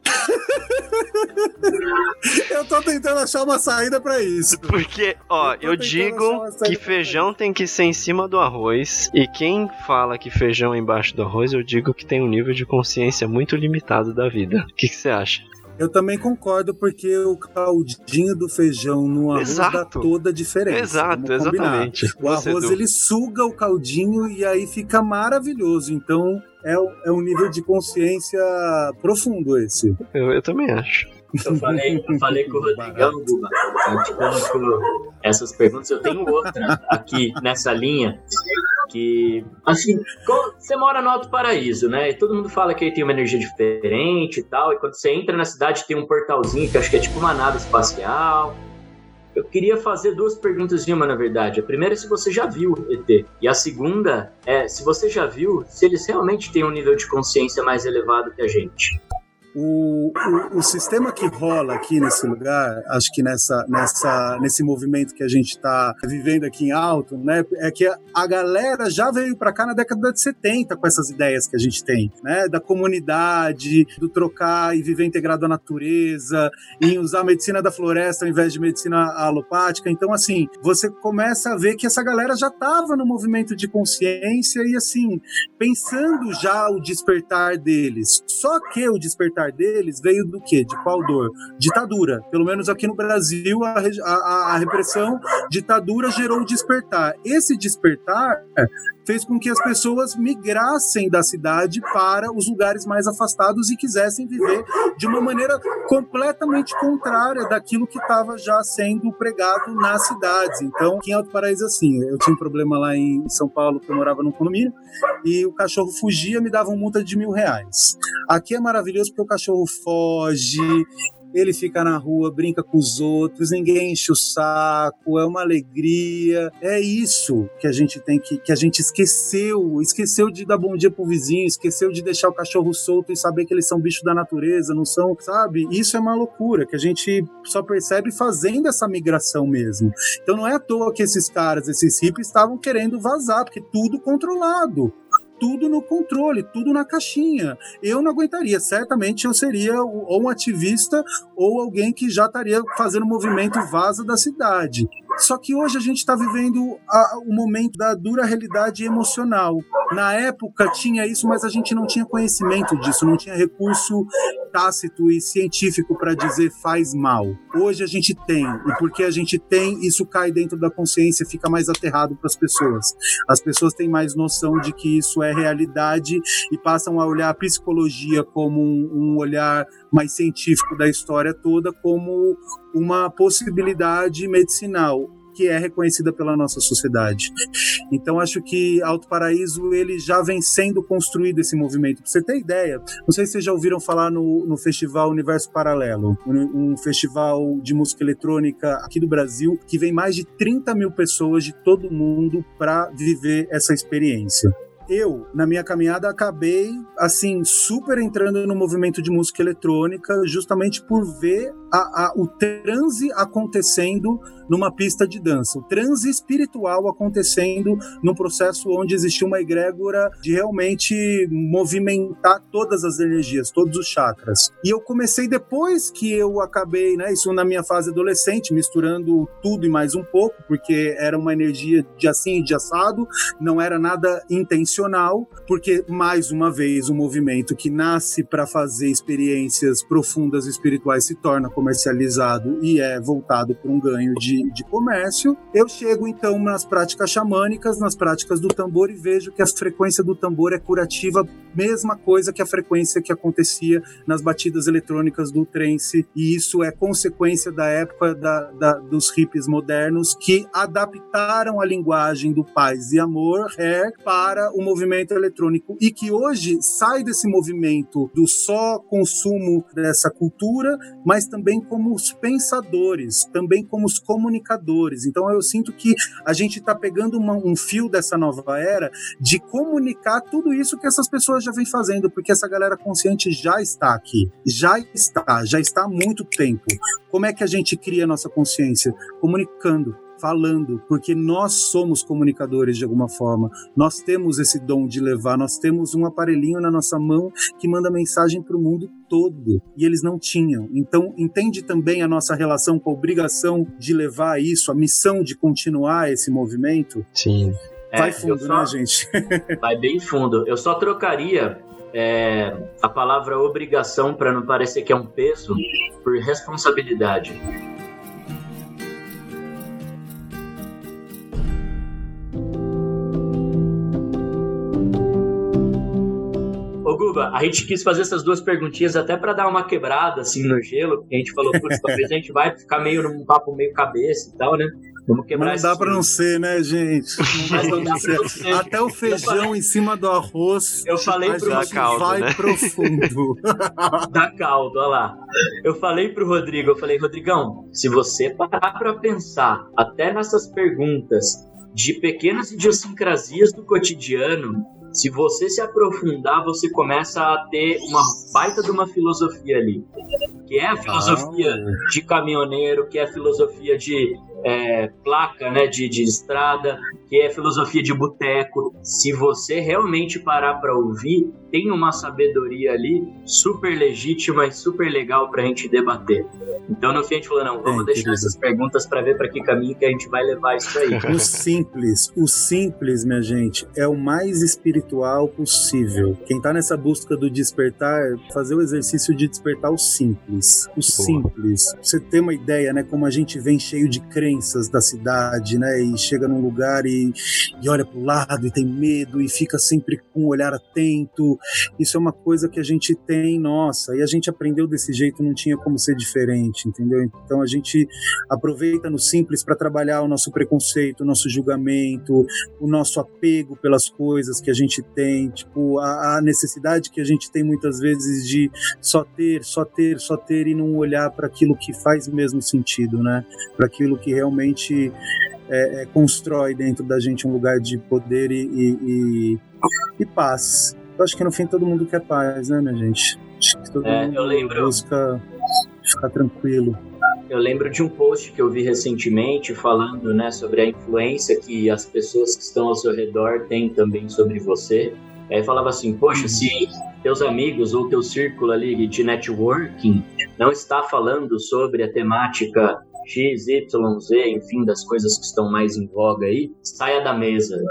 eu tô tentando achar uma saída para isso. Porque, ó, eu, eu digo que feijão tem que ser em cima do arroz. E quem fala que feijão é embaixo do arroz, eu digo que tem um nível de consciência muito limitado da vida. O que você acha? Eu também concordo, porque o caldinho do feijão no arroz Exato. dá toda a diferença. Exato, exatamente. O arroz ele suga o caldinho e aí fica maravilhoso. Então é, é um nível de consciência profundo esse. Eu, eu também acho. Eu falei, eu falei com o Rodrigão, Guba, tipo, essas perguntas. Eu tenho outra aqui nessa linha que, assim, você mora no Alto Paraíso, né? E todo mundo fala que ele tem uma energia diferente e tal. E quando você entra na cidade, tem um portalzinho que acho que é tipo uma nave espacial. Eu queria fazer duas perguntas em uma, na verdade. A primeira é se você já viu ET. E a segunda é se você já viu, se eles realmente têm um nível de consciência mais elevado que a gente. O, o, o, sistema que rola aqui nesse lugar, acho que nessa, nessa, nesse movimento que a gente está vivendo aqui em Alto, né, é que a galera já veio para cá na década de 70 com essas ideias que a gente tem, né, da comunidade, do trocar e viver integrado à natureza, em usar a medicina da floresta ao invés de medicina alopática. Então, assim, você começa a ver que essa galera já estava no movimento de consciência e, assim, pensando já o despertar deles. Só que o despertar despertar deles veio do quê? De qual dor? Ditadura. Pelo menos aqui no Brasil, a, a, a repressão, ditadura gerou o despertar. Esse despertar fez com que as pessoas migrassem da cidade para os lugares mais afastados e quisessem viver de uma maneira completamente contrária daquilo que estava já sendo pregado nas cidades. Então, aqui em Alto Paraíso, assim, eu tinha um problema lá em São Paulo, que eu morava num condomínio, e o cachorro fugia, me dava uma multa de mil reais. Aqui é maravilhoso porque o cachorro foge, ele fica na rua, brinca com os outros, ninguém enche o saco, é uma alegria. É isso que a gente tem que que a gente esqueceu, esqueceu de dar bom dia pro vizinho, esqueceu de deixar o cachorro solto e saber que eles são bichos da natureza, não são, sabe? Isso é uma loucura que a gente só percebe fazendo essa migração mesmo. Então não é à toa que esses caras, esses hippies estavam querendo vazar, porque tudo controlado tudo no controle, tudo na caixinha. Eu não aguentaria, certamente eu seria ou um ativista ou alguém que já estaria fazendo movimento vaza da cidade. Só que hoje a gente está vivendo a, o momento da dura realidade emocional. Na época tinha isso, mas a gente não tinha conhecimento disso, não tinha recurso tácito e científico para dizer faz mal. Hoje a gente tem, e porque a gente tem, isso cai dentro da consciência, fica mais aterrado para as pessoas. As pessoas têm mais noção de que isso é realidade e passam a olhar a psicologia como um, um olhar mais científico da história toda, como uma possibilidade medicinal que é reconhecida pela nossa sociedade. Então acho que Alto Paraíso ele já vem sendo construído esse movimento. Para você ter ideia, não sei se vocês já ouviram falar no, no festival Universo Paralelo, um, um, festival de música eletrônica aqui do Brasil que vem mais de 30 mil pessoas de todo mundo para viver essa experiência eu, na minha caminhada, acabei, assim, super entrando no movimento de música eletrônica, justamente por ver a, a, o transe acontecendo numa pista de dança, o transe espiritual acontecendo num processo onde existia uma egrégora de realmente movimentar todas as energias, todos os chakras. E eu comecei depois que eu acabei, né, isso na minha fase adolescente, misturando tudo e mais um pouco, porque era uma energia de assim e de assado, não era nada intencional, porque mais uma vez o um movimento que nasce para fazer experiências profundas espirituais se torna comercializado e é voltado para um ganho de de, comércio. Eu chego então nas práticas xamânicas, nas práticas do tambor e vejo que a frequência do tambor é curativa, mesma coisa que a frequência que acontecia nas batidas eletrônicas do trance, e isso é consequência da época da, da, dos hippies modernos que adaptaram a linguagem do paz e amor hair para o movimento eletrônico e que hoje sai desse movimento do só consumo dessa cultura, mas também como os pensadores, também como os comunicadores comunicadores. Então eu sinto que a gente está pegando uma, um fio dessa nova era de comunicar tudo isso que essas pessoas já vêm fazendo, porque essa galera consciente já está aqui, já está, já está há muito tempo. Como é que a gente cria a nossa consciência? Comunicando falando, porque nós somos comunicadores de alguma forma. Nós temos esse dom de levar, nós temos um aparelhinho na nossa mão que manda mensagem para o mundo todo e eles não tinham. Então, entende também a nossa relação com a obrigação de levar isso, a missão de continuar esse movimento? Sim. Vai é, fundo, só, né, gente? vai bem fundo. Eu só trocaria é, a palavra obrigação para não parecer que é um peso por responsabilidade. A gente quis fazer essas duas perguntinhas até para dar uma quebrada assim no gelo, porque a gente falou, putz, talvez a gente vai ficar meio num papo meio cabeça e tal, né? Vamos quebrar não dá para não ser, né, gente? Não dá pra não ser. Até o feijão em cima do arroz. Eu falei pro a gente caldo, vai né? profundo. Dá caldo, olha lá. Eu falei pro Rodrigo, eu falei, Rodrigão, se você parar para pensar até nessas perguntas de pequenas idiosincrasias do cotidiano, se você se aprofundar, você começa a ter uma baita de uma filosofia ali. Que é a filosofia ah. de caminhoneiro, que é a filosofia de é, placa né, de, de estrada, que é filosofia de boteco. Se você realmente parar para ouvir, tem uma sabedoria ali super legítima e super legal para a gente debater. Então, no fim, a gente falou: não, vamos é, deixar essas perguntas para ver para que caminho que a gente vai levar isso aí. O simples, o simples, minha gente, é o mais espiritual possível. Quem está nessa busca do despertar, fazer o exercício de despertar o simples. O Boa. simples. Você ter uma ideia, né? Como a gente vem cheio de da cidade, né? E chega num lugar e e, olha para o lado e tem medo e fica sempre com um olhar atento. Isso é uma coisa que a gente tem, nossa, e a gente aprendeu desse jeito, não tinha como ser diferente, entendeu? Então a gente aproveita no simples para trabalhar o nosso preconceito, o nosso julgamento, o nosso apego pelas coisas que a gente tem, tipo, a, a necessidade que a gente tem muitas vezes de só ter, só ter, só ter e não olhar para aquilo que faz mesmo sentido, né? Para aquilo que realmente é, é, constrói dentro da gente um lugar de poder e, e, e, e, paz. Eu acho que no fim todo mundo quer paz, né, minha gente? Acho que todo é, mundo eu lembro. busca ficar tranquilo. Eu lembro de um post que eu vi recentemente falando né, sobre a influência que as pessoas que estão ao seu redor têm também sobre você. Aí falava assim, poxa, se teus amigos ou teu círculo ali de networking não está falando sobre a temática X, Y, Z, enfim, das coisas que estão mais em voga aí, saia da mesa.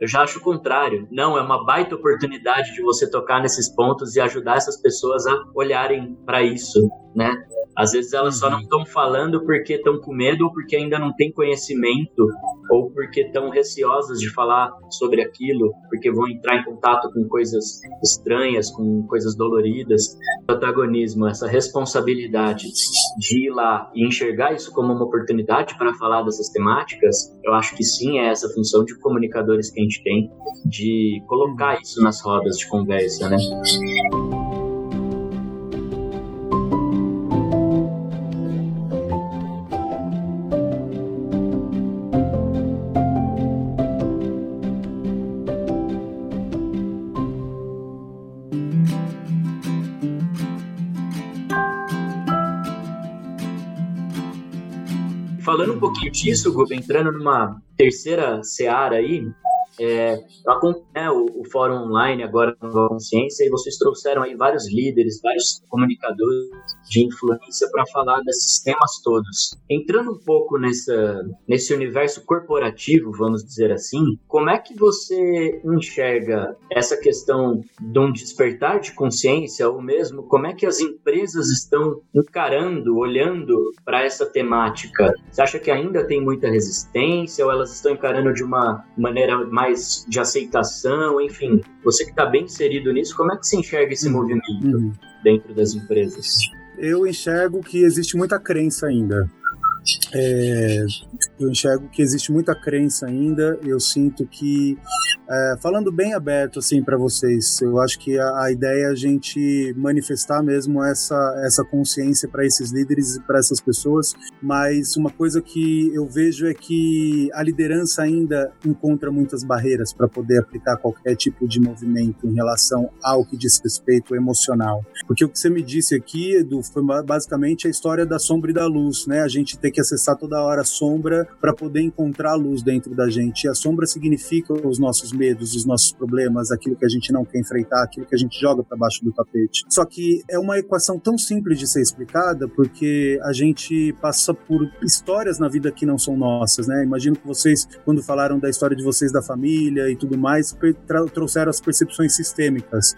Eu já acho o contrário. Não, é uma baita oportunidade de você tocar nesses pontos e ajudar essas pessoas a olharem para isso, né? Às vezes elas só não estão uhum. falando porque estão com medo ou porque ainda não têm conhecimento ou porque estão receosas de falar sobre aquilo, porque vão entrar em contato com coisas estranhas, com coisas doloridas. O protagonismo, essa responsabilidade de ir lá e enxergar isso como uma oportunidade para falar dessas temáticas, eu acho que sim, é essa função de comunicadores que a gente tem, de colocar isso nas rodas de conversa, né? Falando um pouquinho disso, Guga, entrando numa terceira seara aí, é, eu acompanhei né, o, o, fórum online agora no Consciência e vocês trouxeram aí vários líderes, vários comunicadores de influência para falar desses temas todos. Entrando um pouco nessa, nesse universo corporativo, vamos dizer assim, como é que você enxerga essa questão de um despertar de consciência ou mesmo como é que as empresas estão encarando, olhando para essa temática? Você acha que ainda tem muita resistência ou elas estão encarando de uma maneira mais de aceitação, enfim, você que está bem inserido nisso, como é que você enxerga esse uhum. movimento uhum. dentro das empresas? Eu enxergo que existe muita crença ainda. É, eu enxergo que existe muita crença ainda. Eu sinto que é, falando bem aberto assim para vocês, eu acho que a, a, ideia é a gente manifestar mesmo essa, essa consciência para esses líderes e para essas pessoas, mas uma coisa que eu vejo é que a liderança ainda encontra muitas barreiras para poder aplicar qualquer tipo de movimento em relação ao que diz respeito emocional. Porque o que você me disse aqui, Edu, foi basicamente a história da sombra e da luz, né? A gente tem que acessar toda hora a sombra para poder encontrar a luz dentro da gente. E a sombra significa os nossos medos, os nossos problemas, aquilo que a gente não quer enfrentar, aquilo que a gente joga para baixo do tapete. Só que é uma equação tão simples de ser explicada porque a gente passa por histórias na vida que não são nossas, né? Imagino que vocês, quando falaram da história de vocês da família e tudo mais, trouxeram as percepções sistêmicas,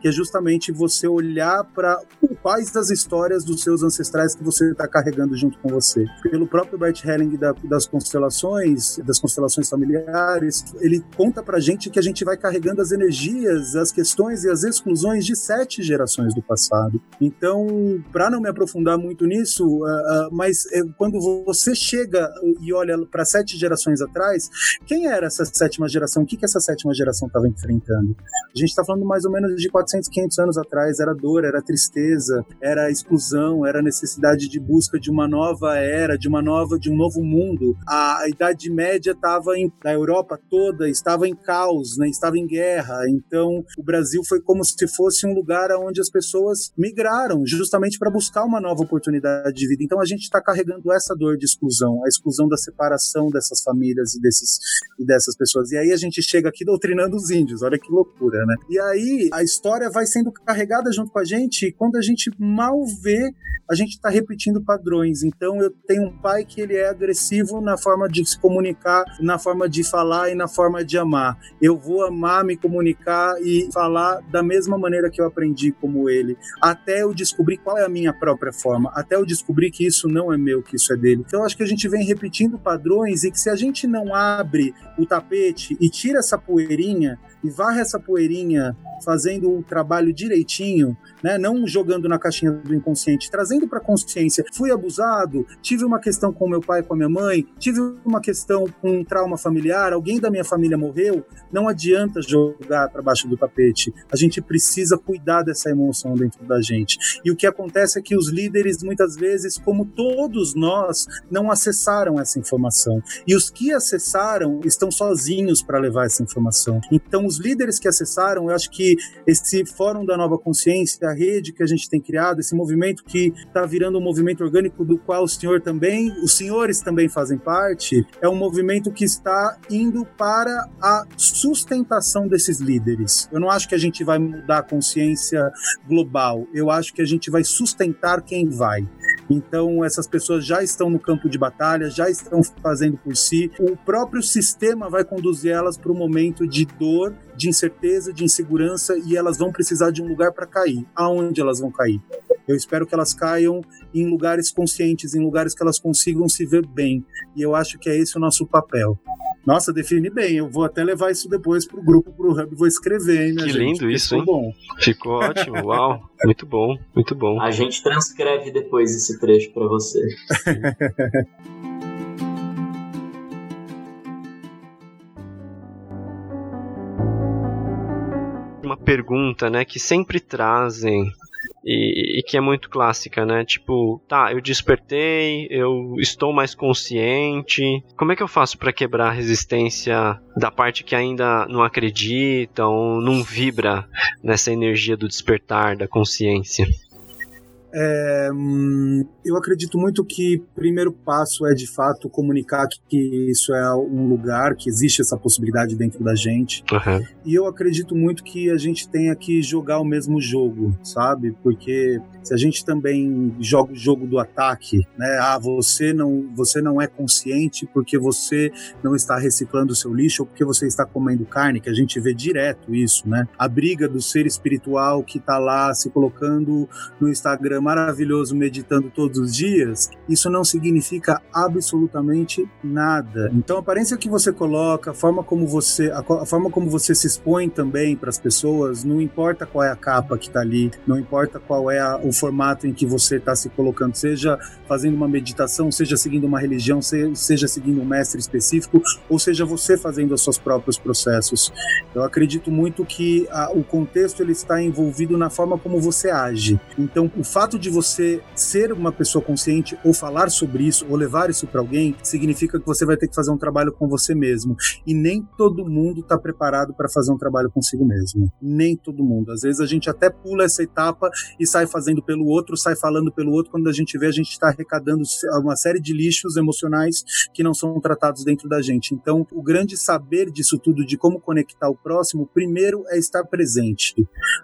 que é justamente você olhar para quais das histórias dos seus ancestrais que você está carregando junto com você. Pelo próprio Bert Helling da, das constelações, das constelações familiares, ele conta para gente que a gente vai carregando as energias, as questões e as exclusões de sete gerações do passado. Então, para não me aprofundar muito nisso, uh, uh, mas uh, quando você chega e olha para sete gerações atrás, quem era essa sétima geração? O que, que essa sétima geração estava enfrentando? A gente está falando mais ou menos de 400, 500 anos atrás. Era dor, era tristeza, era exclusão, era necessidade de busca de uma nova era, de uma nova, de um novo mundo. A, a Idade Média estava da Europa toda estava em caos, né? estava em guerra. Então, o Brasil foi como se fosse um lugar onde as pessoas migraram justamente para buscar uma nova oportunidade de vida. Então, a gente está carregando essa dor de exclusão, a exclusão da separação dessas famílias e desses e dessas pessoas. E aí a gente chega aqui doutrinando os índios. Olha que loucura, né? E aí a história vai sendo carregada junto com a gente e quando a gente mal vê, a gente está repetindo padrões. Então eu tenho pai que ele é agressivo na forma de se comunicar, na forma de falar e na forma de amar. Eu vou amar, me comunicar e falar da mesma maneira que eu aprendi como ele, até eu descobrir qual é a minha própria forma, até eu descobrir que isso não é meu, que isso é dele. Então acho que a gente vem repetindo padrões e que se a gente não abre o tapete e tira essa poeirinha e varre essa poeirinha fazendo o trabalho direitinho, né? não jogando na caixinha do inconsciente, trazendo para consciência. Fui abusado, tive uma questão com meu pai, com a minha mãe, tive uma questão com um trauma familiar, alguém da minha família morreu. Não adianta jogar para baixo do tapete. A gente precisa cuidar dessa emoção dentro da gente. E o que acontece é que os líderes, muitas vezes, como todos nós, não acessaram essa informação. E os que acessaram estão sozinhos para levar essa informação. Então, os líderes que acessaram, eu acho que esse Fórum da Nova Consciência, a rede que a gente tem criado, esse movimento que está virando um movimento orgânico do qual o senhor também, os senhores também fazem parte, é um movimento que está indo para a sustentação desses líderes. Eu não acho que a gente vai mudar a consciência global, eu acho que a gente vai sustentar quem vai. Então, essas pessoas já estão no campo de batalha, já estão fazendo por si. O próprio sistema vai conduzir elas para um momento de dor, de incerteza, de insegurança e elas vão precisar de um lugar para cair. Aonde elas vão cair? Eu espero que elas caiam em lugares conscientes, em lugares que elas consigam se ver bem. E eu acho que é esse o nosso papel. Nossa, define bem. Eu vou até levar isso depois pro grupo, pro Hub, vou escrever, hein, Que gente? lindo isso, hein? Bom. Ficou ótimo, uau. Muito bom, muito bom. A gente transcreve depois esse trecho para você. Uma pergunta, né, que sempre trazem e, e, que é muito clássica, né? Tipo, tá, eu despertei, eu estou mais consciente. Como é que eu faço para quebrar a resistência da parte que ainda não acredita ou não vibra nessa energia do despertar, da consciência? É, hum, eu acredito muito que o primeiro passo é de fato comunicar que isso é um lugar, que existe essa possibilidade dentro da gente. Uhum. E eu acredito muito que a gente tenha que jogar o mesmo jogo, sabe? Porque se a gente também joga o jogo do ataque, né? Ah, você não, você não é consciente porque você não está reciclando o seu lixo ou porque você está comendo carne, que a gente vê direto isso, né? A briga do ser espiritual que está lá se colocando no Instagram maravilhoso meditando todos os dias, isso não significa absolutamente nada. Então a aparência que você coloca, a forma como você, a, forma como você se expõe também para as pessoas, não importa qual é a capa que está ali, não importa qual é a, o formato em que você está se colocando, seja fazendo uma meditação, seja seguindo uma religião, seja seguindo um mestre específico, ou seja você fazendo os seus próprios processos. Eu acredito muito que a, o contexto ele está envolvido na forma como você age. Então o fato fato de você ser uma pessoa consciente ou falar sobre isso ou levar isso para alguém significa que você vai ter que fazer um trabalho com você mesmo. E nem todo mundo está preparado para fazer um trabalho consigo mesmo. Nem todo mundo. Às vezes a gente até pula essa etapa e sai fazendo pelo outro, sai falando pelo outro. Quando a gente vê, a gente está arrecadando uma série de lixos emocionais que não são tratados dentro da gente. Então, o grande saber disso tudo, de como conectar o próximo, primeiro é estar presente.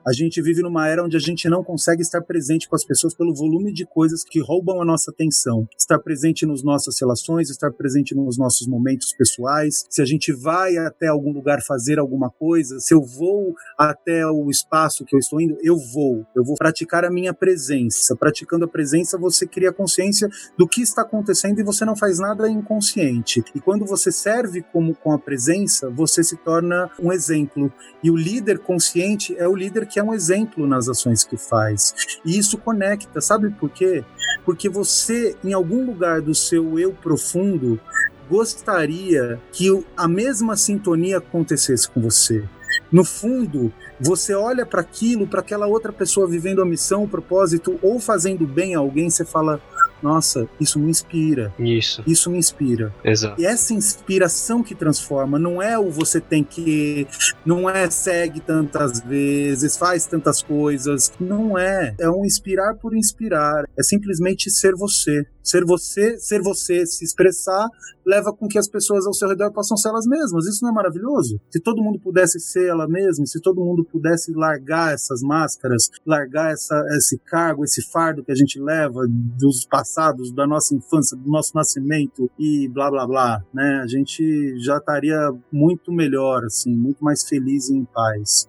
A gente vive numa era onde a gente não consegue estar presente com as pessoas pelo volume de coisas que roubam a nossa atenção. Estar presente nos nossas relações, estar presente nos nossos momentos pessoais. Se a gente vai até algum lugar fazer alguma coisa, se eu vou até o espaço que eu estou indo, eu vou. Eu vou praticar a minha presença. Praticando a presença, você cria consciência do que está acontecendo e você não faz nada inconsciente. E quando você serve como com a presença, você se torna um exemplo. E o líder consciente é o líder que é um exemplo nas ações que faz. E isso conecta, sabe por quê? Porque você, em algum lugar do seu eu profundo, gostaria que a mesma sintonia acontecesse com você. No fundo, você olha para aquilo, para aquela outra pessoa vivendo a missão, o propósito ou fazendo bem a alguém, você fala: nossa, isso me inspira. Isso. Isso me inspira. Exato. E essa inspiração que transforma não é o você tem que, não é segue tantas vezes, faz tantas coisas. Não é. É um inspirar por inspirar. É simplesmente ser você. Ser você, ser você, se expressar, leva com que as pessoas ao seu redor possam ser elas mesmas. Isso não é maravilhoso? Se todo mundo pudesse ser ela mesma, se todo mundo pudesse largar essas máscaras, largar essa, esse cargo, esse fardo que a gente leva dos passados, da nossa infância, do nosso nascimento e blá blá blá, né? A gente já estaria muito melhor, assim, muito mais feliz e em paz.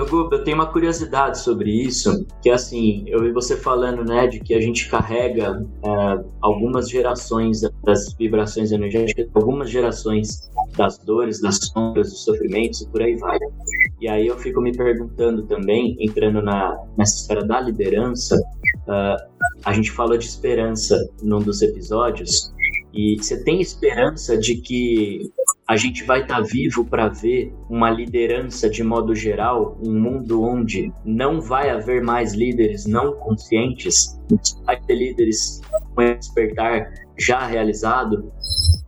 Guba, eu tenho uma curiosidade sobre isso, que é assim, eu vi você falando, né, de que a gente carrega é, algumas gerações das vibrações energéticas, algumas gerações das dores, das sombras, dos sofrimentos e por aí vai. E aí eu fico me perguntando também, entrando na, nessa esfera da liderança, uh, a gente falou de esperança num dos episódios, e você tem esperança de que a gente vai estar tá vivo para ver uma liderança de modo geral, um mundo onde não vai haver mais líderes não conscientes, vai ter líderes com despertar já realizado?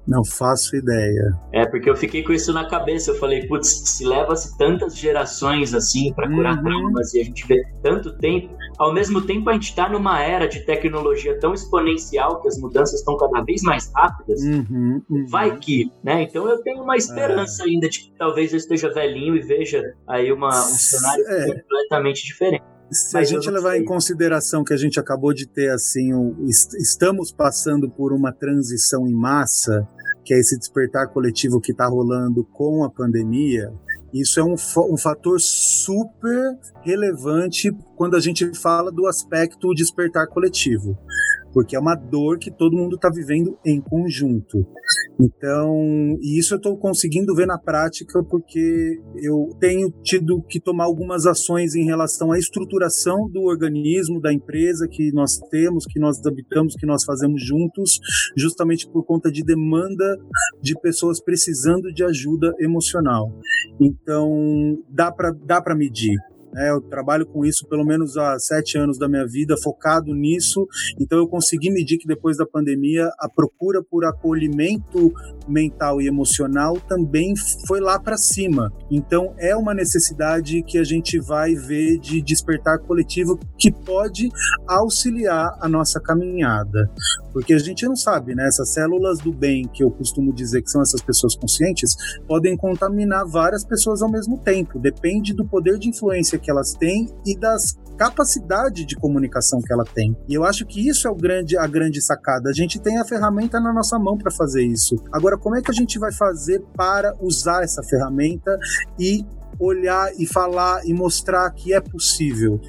Não faço ideia. É, porque eu fiquei com isso na cabeça. Eu falei, putz, se leva-se tantas gerações assim para curar uhum. traumas e a gente vê tanto tempo. Ao mesmo tempo, a gente está numa era de tecnologia tão exponencial que as mudanças estão cada vez mais rápidas. Uhum, uhum. Vai que, né? Então eu tenho uma esperança é. ainda de que talvez eu esteja velhinho e veja aí uma, um cenário é. completamente diferente. Se Mas a gente levar sei. em consideração que a gente acabou de ter assim, o, estamos passando por uma transição em massa, que é esse despertar coletivo que está rolando com a pandemia, isso é um, um fator super relevante quando a gente fala do aspecto despertar coletivo porque é uma dor que todo mundo está vivendo em conjunto. Então, e isso eu estou conseguindo ver na prática porque eu tenho tido que tomar algumas ações em relação à estruturação do organismo, da empresa que nós temos, que nós habitamos, que nós fazemos juntos, justamente por conta de demanda de pessoas precisando de ajuda emocional. Então, dá para dá medir. Né? Eu trabalho com isso pelo menos há sete anos da minha vida, focado nisso. Então eu consegui medir que depois da pandemia a procura por acolhimento mental e emocional também foi lá para cima. Então é uma necessidade que a gente vai ver de despertar coletivo que pode auxiliar a nossa caminhada. Porque a gente não sabe, né? Essas células do bem, que eu costumo dizer que são essas pessoas conscientes, podem contaminar várias pessoas ao mesmo tempo. Depende do poder de influência que elas têm e das capacidade de comunicação que ela tem. E eu acho que isso é o grande, a grande sacada. A gente tem a ferramenta na nossa mão para fazer isso. Agora, como é que a gente vai fazer para usar essa ferramenta e olhar e falar e mostrar que é possível?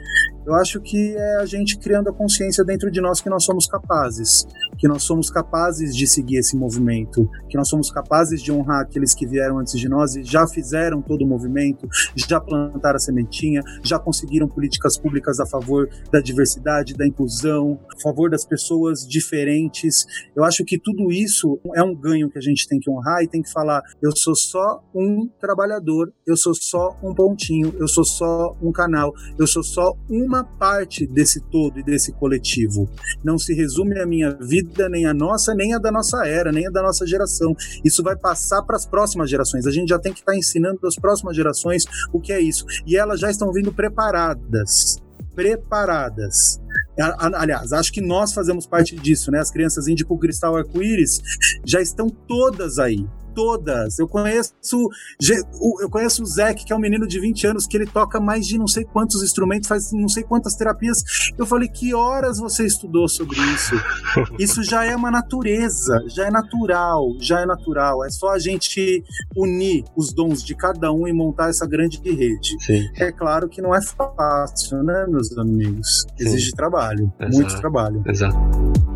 Eu acho que é a gente criando a consciência dentro de nós que nós somos capazes, que nós somos capazes de seguir esse movimento, que nós somos capazes de honrar aqueles que vieram antes de nós e já fizeram todo o movimento, já plantaram a sementinha, já conseguiram políticas públicas a favor da diversidade, da inclusão, a favor das pessoas diferentes. Eu acho que tudo isso é um ganho que a gente tem que honrar e tem que falar: eu sou só um trabalhador, eu sou só um pontinho, eu sou só um canal, eu sou só uma parte desse todo e desse coletivo. Não se resume a minha vida, nem a nossa, nem a da nossa era, nem a da nossa geração. Isso vai passar para as próximas gerações. A gente já tem que estar tá ensinando para as próximas gerações o que é isso. E elas já estão vindo preparadas. Preparadas. Aliás, acho que nós fazemos parte disso, né? As crianças Índico Cristal Arco-Íris já estão todas aí todas. Eu conheço eu conheço o Zeke, que é um menino de 20 anos, que ele toca mais de não sei quantos instrumentos, faz não sei quantas terapias. Eu falei, que horas você estudou sobre isso? Isso já é uma natureza, já é natural, já é natural. É só a gente unir os dons de cada um e montar essa grande rede. Sim. É claro que não é fácil, né, meus amigos? Exige Sim. trabalho, Exato. muito trabalho. Exato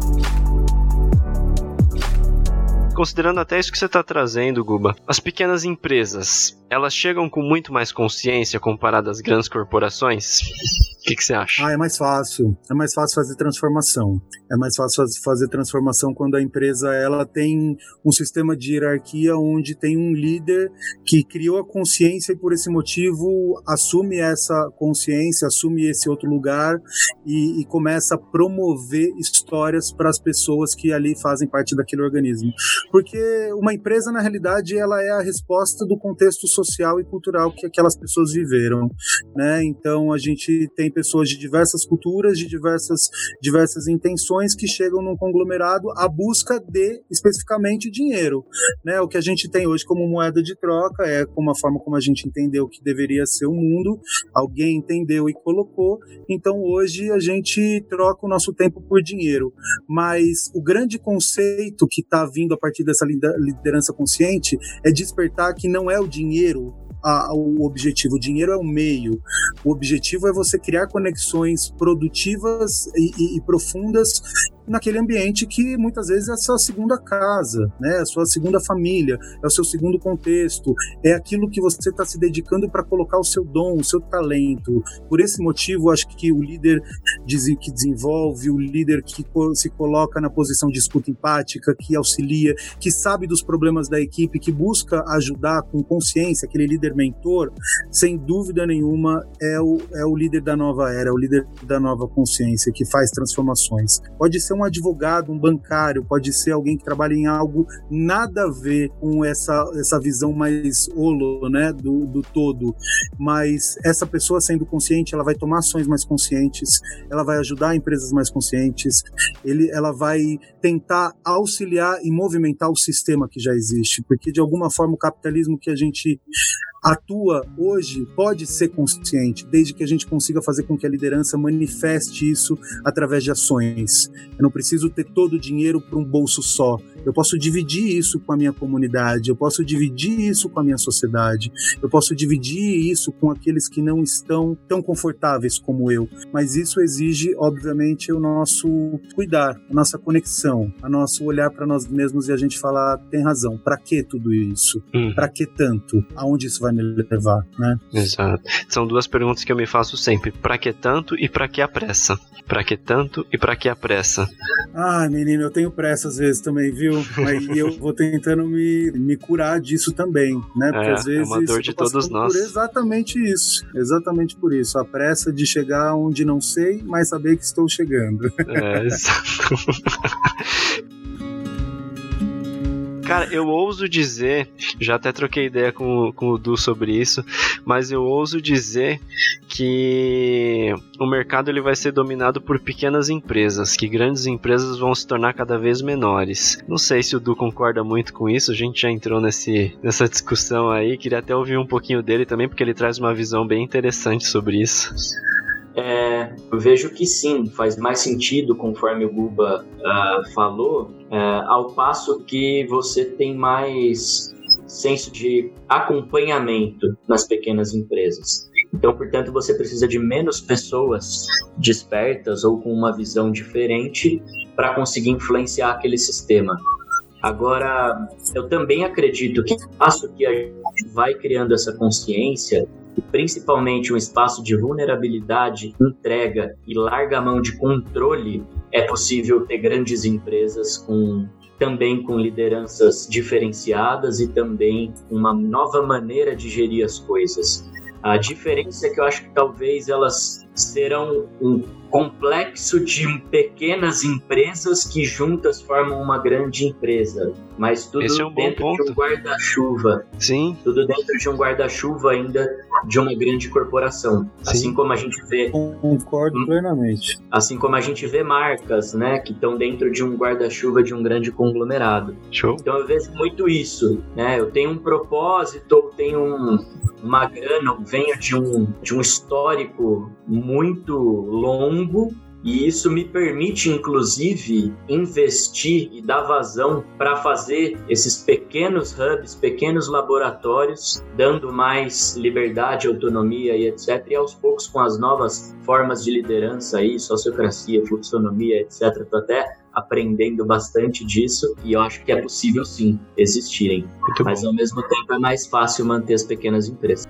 considerando até isso que você está trazendo, Guba, as pequenas empresas, elas chegam com muito mais consciência comparado às grandes corporações? O que, que, você acha? Ah, é mais fácil. É mais fácil fazer transformação. É mais fácil fazer transformação quando a empresa ela tem um sistema de hierarquia onde tem um líder que criou a consciência e por esse motivo assume essa consciência, assume esse outro lugar e, e começa a promover histórias para as pessoas que ali fazem parte daquele organismo. Porque uma empresa, na realidade, ela é a resposta do contexto social e cultural que aquelas pessoas viveram, né? Então a gente tem pessoas de diversas culturas, de diversas, diversas intenções que chegam num conglomerado à busca de especificamente dinheiro, né? O que a gente tem hoje como moeda de troca é como a forma como a gente entendeu que deveria ser o mundo, alguém entendeu e colocou. Então hoje a gente troca o nosso tempo por dinheiro, mas o grande conceito que está vindo a partir dessa liderança consciente é despertar que não é o dinheiro a, o objetivo. O dinheiro é o meio. O objetivo é você criar conexões produtivas e, e, e profundas naquele ambiente que muitas vezes é a sua segunda casa, né? A sua segunda família, é o seu segundo contexto, é aquilo que você está se dedicando para colocar o seu dom, o seu talento. Por esse motivo, acho que o líder que desenvolve, o líder que se coloca na posição de escuta empática, que auxilia, que sabe dos problemas da equipe, que busca ajudar com consciência, aquele líder mentor, sem dúvida nenhuma é o, é o líder da nova era, é o líder da nova consciência, que faz transformações. Pode ser um advogado, um bancário, pode ser alguém que trabalha em algo nada a ver com essa, essa visão mais holo, né, do, do todo. Mas essa pessoa sendo consciente, ela vai tomar ações mais conscientes, ela vai ajudar empresas mais conscientes, ele, ela vai tentar auxiliar e movimentar o sistema que já existe, porque de alguma forma o capitalismo que a gente atua hoje pode ser consciente, desde que a gente consiga fazer com que a liderança manifeste isso através de ações. Eu não preciso ter todo o dinheiro para um bolso só. Eu posso dividir isso com a minha comunidade, eu posso dividir isso com a minha sociedade, eu posso dividir isso com aqueles que não estão tão confortáveis como eu. Mas isso exige, obviamente, o nosso cuidar, a nossa conexão, a nosso olhar para nós mesmos e a gente falar, tem razão, para que tudo isso? Hum. Para que tanto? Aonde isso vai me levar, né? Exato. São duas perguntas que eu me faço sempre: para que tanto e para que a pressa? Para que tanto e para que a pressa? Ah, menino, eu tenho pressa às vezes também, viu? Aí eu vou tentando me, me curar disso também, né? Porque é, às vezes. É uma dor de todos nós. Exatamente isso. Exatamente por isso. A pressa de chegar onde não sei, mas saber que estou chegando. É, exato. Cara, eu ouso dizer, já até troquei ideia com, com o Du sobre isso, mas eu ouso dizer que o mercado ele vai ser dominado por pequenas empresas, que grandes empresas vão se tornar cada vez menores. Não sei se o Du concorda muito com isso, a gente já entrou nesse, nessa discussão aí, queria até ouvir um pouquinho dele também, porque ele traz uma visão bem interessante sobre isso. É, vejo que sim, faz mais sentido, conforme o Guba uh, falou, uh, ao passo que você tem mais senso de acompanhamento nas pequenas empresas. Então, portanto, você precisa de menos pessoas despertas ou com uma visão diferente para conseguir influenciar aquele sistema. Agora, eu também acredito que passo que a gente vai criando essa consciência, e principalmente um espaço de vulnerabilidade, entrega e larga mão de controle, é possível ter grandes empresas com também com lideranças diferenciadas e também uma nova maneira de gerir as coisas. A diferença é que eu acho que talvez elas serão um complexo de pequenas empresas que juntas formam uma grande empresa. Mas tudo Esse é um bom dentro ponto. de um guarda-chuva. Sim, Tudo dentro de um guarda-chuva ainda de uma grande corporação. Sim. Assim como a gente vê Concordo plenamente. assim como a gente vê marcas, né, que estão dentro de um guarda-chuva de um grande conglomerado. show. Então eu vejo muito isso, né? Eu tenho um propósito, eu tenho um, uma grana, eu venho de um, de um histórico muito longo e isso me permite, inclusive, investir e dar vazão para fazer esses pequenos hubs, pequenos laboratórios, dando mais liberdade, autonomia e etc. E aos poucos, com as novas formas de liderança aí, sociocracia, fluxonomia, etc. Tô até aprendendo bastante disso e eu acho que é possível sim existirem, Muito mas bom. ao mesmo tempo é mais fácil manter as pequenas empresas.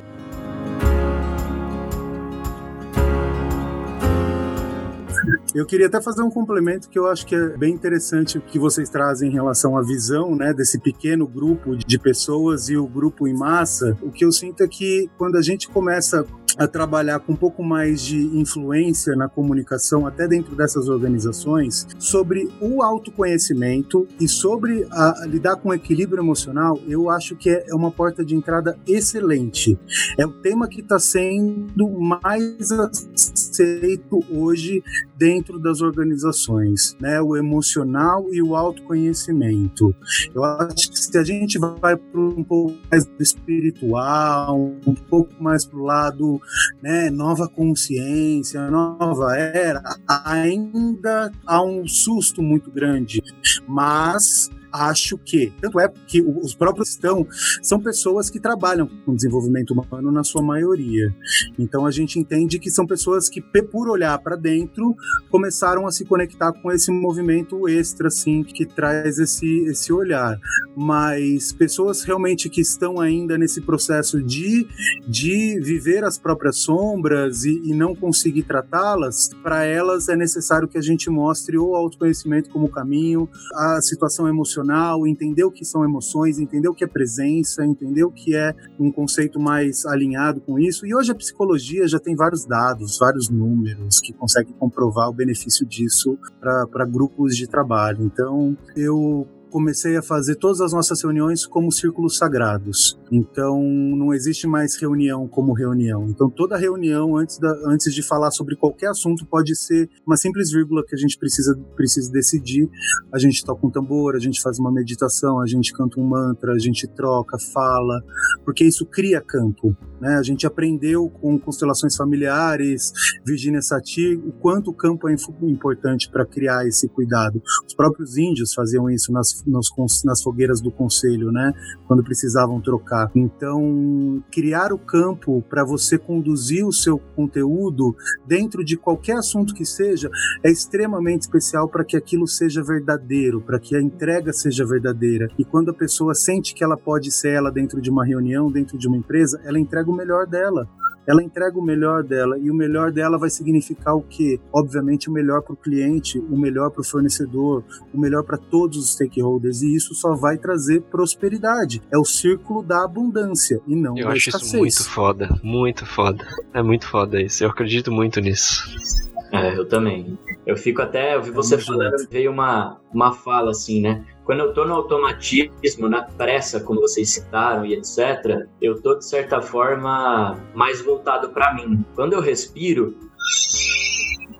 Eu queria até fazer um complemento que eu acho que é bem interessante o que vocês trazem em relação à visão, né, desse pequeno grupo de pessoas e o grupo em massa. O que eu sinto é que quando a gente começa a trabalhar com um pouco mais de influência na comunicação, até dentro dessas organizações, sobre o autoconhecimento e sobre a, lidar com o equilíbrio emocional, eu acho que é, é uma porta de entrada excelente. É o tema que está sendo mais aceito hoje dentro das organizações, né? O emocional e o autoconhecimento. Eu acho que se a gente vai para um pouco mais espiritual, um pouco mais para o lado, né, nova consciência, nova era, ainda há um susto muito grande, mas acho que, tanto é que os próprios estão, são pessoas que trabalham com desenvolvimento humano na sua maioria. Então a gente entende que são pessoas que, por olhar para dentro, começaram a se conectar com esse movimento extra, assim, que traz esse, esse olhar. Mas pessoas realmente que estão ainda nesse processo de, de viver as próprias sombras e, e não conseguir tratá-las, para elas é necessário que a gente mostre o autoconhecimento como caminho, a situação emocional entender o que são emoções, entender o que é presença, entender o que é um conceito mais alinhado com isso. E hoje a psicologia já tem vários dados, vários números que conseguem comprovar o benefício disso para grupos de trabalho. Então, eu comecei a fazer todas as nossas reuniões como círculos sagrados. Então, não existe mais reunião como reunião. Então, toda reunião, antes, da, antes de falar sobre qualquer assunto, pode ser uma simples vírgula que a gente precisa, precisa decidir. A gente toca um tambor, a gente faz uma meditação, a gente canta um mantra, a gente troca, fala, porque isso cria campo. Né? A gente aprendeu com constelações familiares, Virginia Satir, o quanto o campo é importante para criar esse cuidado. Os próprios índios faziam isso nas nas, nas fogueiras do conselho, né? Quando precisavam trocar. Então, criar o campo para você conduzir o seu conteúdo dentro de qualquer assunto que seja é extremamente especial para que aquilo seja verdadeiro, para que a entrega seja verdadeira. E quando a pessoa sente que ela pode ser ela dentro de uma reunião, dentro de uma empresa, ela entrega o melhor dela ela entrega o melhor dela e o melhor dela vai significar o quê? Obviamente o melhor para o cliente, o melhor para o fornecedor, o melhor para todos os stakeholders e isso só vai trazer prosperidade. É o círculo da abundância e não Eu da acho escassez. isso muito foda, muito foda. É muito foda isso. Eu acredito muito nisso. É, eu também. Eu fico até, eu vi você Vamos falando, veio uma, uma fala assim, né? Quando eu tô no automatismo, na pressa, como vocês citaram e etc., eu tô de certa forma mais voltado para mim. Quando eu respiro,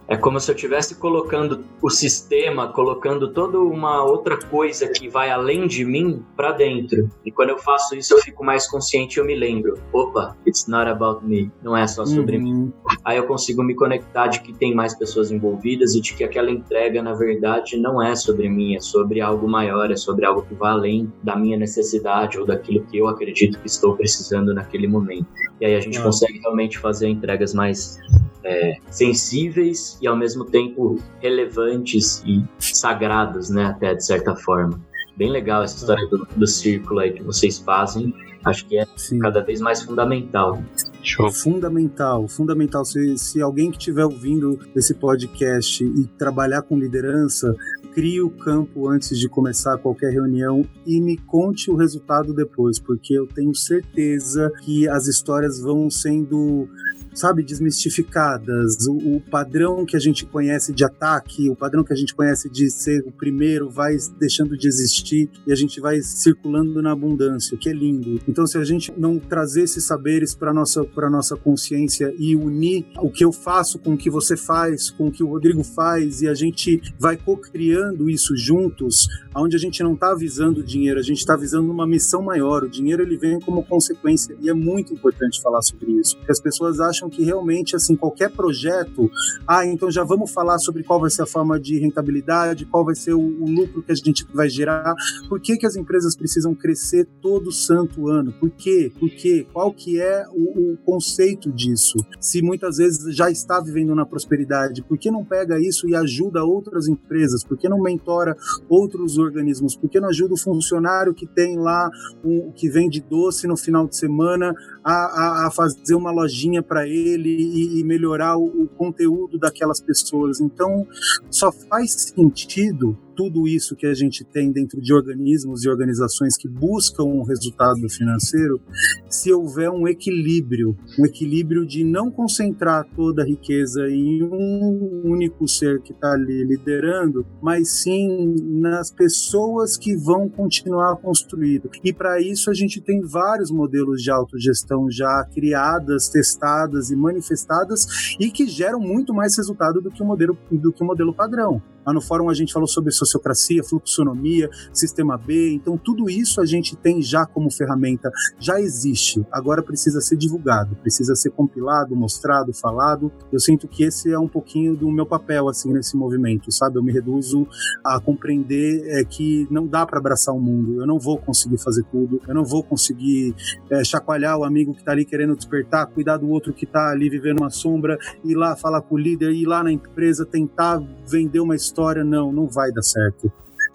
é como se eu estivesse colocando o sistema, colocando toda uma outra coisa que vai além de mim para dentro. E quando eu faço isso, eu fico mais consciente e eu me lembro: opa, it's not about me. Não é só sobre Uhum. mim. Aí eu consigo me conectar de que tem mais pessoas envolvidas e de que aquela entrega, na verdade, não é sobre mim, é sobre algo maior, é sobre algo que vai além da minha necessidade ou daquilo que eu acredito que estou precisando naquele momento. E aí a gente Ah. consegue realmente fazer entregas mais é, sensíveis e ao mesmo tempo relevantes e sagradas, né? Até de certa forma. Bem legal essa história do, do círculo aí que vocês fazem. Acho que é Sim. cada vez mais fundamental. Show. Fundamental, fundamental. Se, se alguém que estiver ouvindo esse podcast e trabalhar com liderança, crie o campo antes de começar qualquer reunião e me conte o resultado depois, porque eu tenho certeza que as histórias vão sendo sabe, desmistificadas. O, o, padrão que a gente conhece de ataque, o padrão que a gente conhece de ser o primeiro, vai deixando de existir e a gente vai circulando na abundância, que é lindo. Então, se a gente não trazer esses saberes para nossa para nossa consciência e unir o que eu faço com o que você faz, com o que o Rodrigo faz e a gente vai co-criando isso juntos, onde a gente não está visando dinheiro, a gente está visando uma missão maior. O dinheiro ele vem como consequência e é muito importante falar sobre isso, porque as pessoas acham acham que realmente, assim, qualquer projeto, ah, então já vamos falar sobre qual vai ser a forma de rentabilidade, qual vai ser o, o lucro que a gente vai gerar, por que, que as empresas precisam crescer todo santo ano, por quê? Por quê? Qual que é o, o conceito disso? Se muitas vezes já está vivendo na prosperidade, por que não pega isso e ajuda outras empresas? Por que não mentora outros organismos? Por que não ajuda o funcionário que tem lá, um, que vende doce no final de semana a, a, a fazer uma lojinha para ele e, e melhorar o, o conteúdo daquelas pessoas. Então, só faz sentido tudo isso que a gente tem dentro de organismos e organizações que buscam um resultado financeiro, se houver um equilíbrio, um equilíbrio de não concentrar toda a riqueza em um único ser que está ali liderando, mas sim nas pessoas que vão continuar construindo. E para isso a gente tem vários modelos de autogestão já criadas, testadas e manifestadas e que geram muito mais resultado do que o modelo do que o modelo padrão. Lá no fórum a gente falou sobre sociocracia, fluxonomia, sistema B, então tudo isso a gente tem já como ferramenta, já existe, agora precisa ser divulgado, precisa ser compilado, mostrado, falado. Eu sinto que esse é um pouquinho do meu papel assim nesse movimento, sabe? Eu me reduzo a compreender é, que não dá para abraçar o mundo, eu não vou conseguir fazer tudo, eu não vou conseguir é, chacoalhar o amigo que está ali querendo despertar, cuidar do outro que está ali vivendo uma sombra, ir lá falar com o líder, ir lá na empresa tentar vender uma história história, não, não vai dar certo.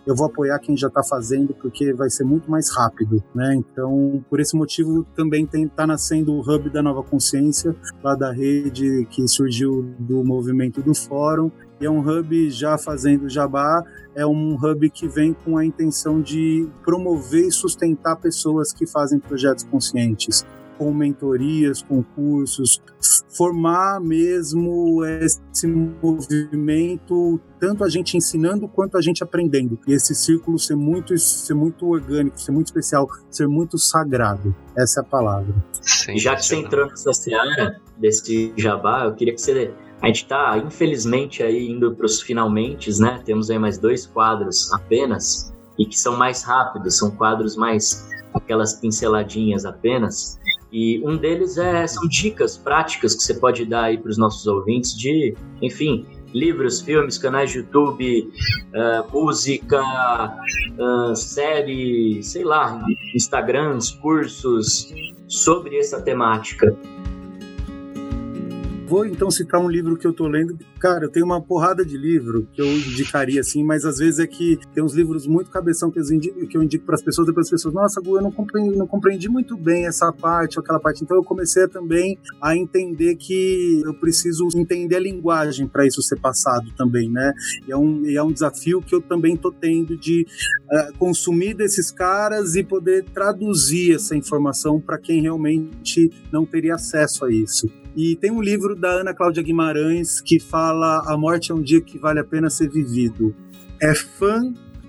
Eu vou apoiar quem já está fazendo porque vai ser muito mais rápido, né? Então, por esse motivo, também está nascendo o Hub da Nova Consciência, lá da rede que surgiu do movimento do Fórum. E é um hub já fazendo jabá, é um hub que vem com a intenção de promover e sustentar pessoas que fazem projetos conscientes com mentorias, com cursos, formar mesmo esse movimento, tanto a gente ensinando quanto a gente aprendendo. E esse círculo ser muito, ser muito orgânico, ser muito especial, ser muito sagrado. Essa é a palavra. Sim, Já que você entrou nessa seara desse jabá, eu queria que você a gente está, infelizmente, aí indo para os finalmente, né? Temos aí mais dois quadros apenas, e que são mais rápidos, são quadros mais aquelas pinceladinhas apenas. E um deles é, são dicas práticas que você pode dar aí para os nossos ouvintes de, enfim, livros, filmes, canais de YouTube, uh, música, uh, série, sei lá, Instagrams, cursos sobre essa temática. Vou então citar um livro que eu tô lendo. Cara, eu tenho uma porrada de livro que eu indicaria assim, mas às vezes é que tem uns livros muito cabeção que eu indico, que eu indico para as pessoas, depois as pessoas, nossa, Gu, eu não compreendi, não compreendi muito bem essa parte ou aquela parte. Então eu comecei também a entender que eu preciso entender a linguagem para isso ser passado também, né? E é um, e é um desafio que eu também tô tendo de uh, consumir desses caras e poder traduzir essa informação para quem realmente não teria acesso a isso. E tem um livro da Ana Cláudia Guimarães que fala A Morte é um Dia que Vale a Pena Ser Vivido. É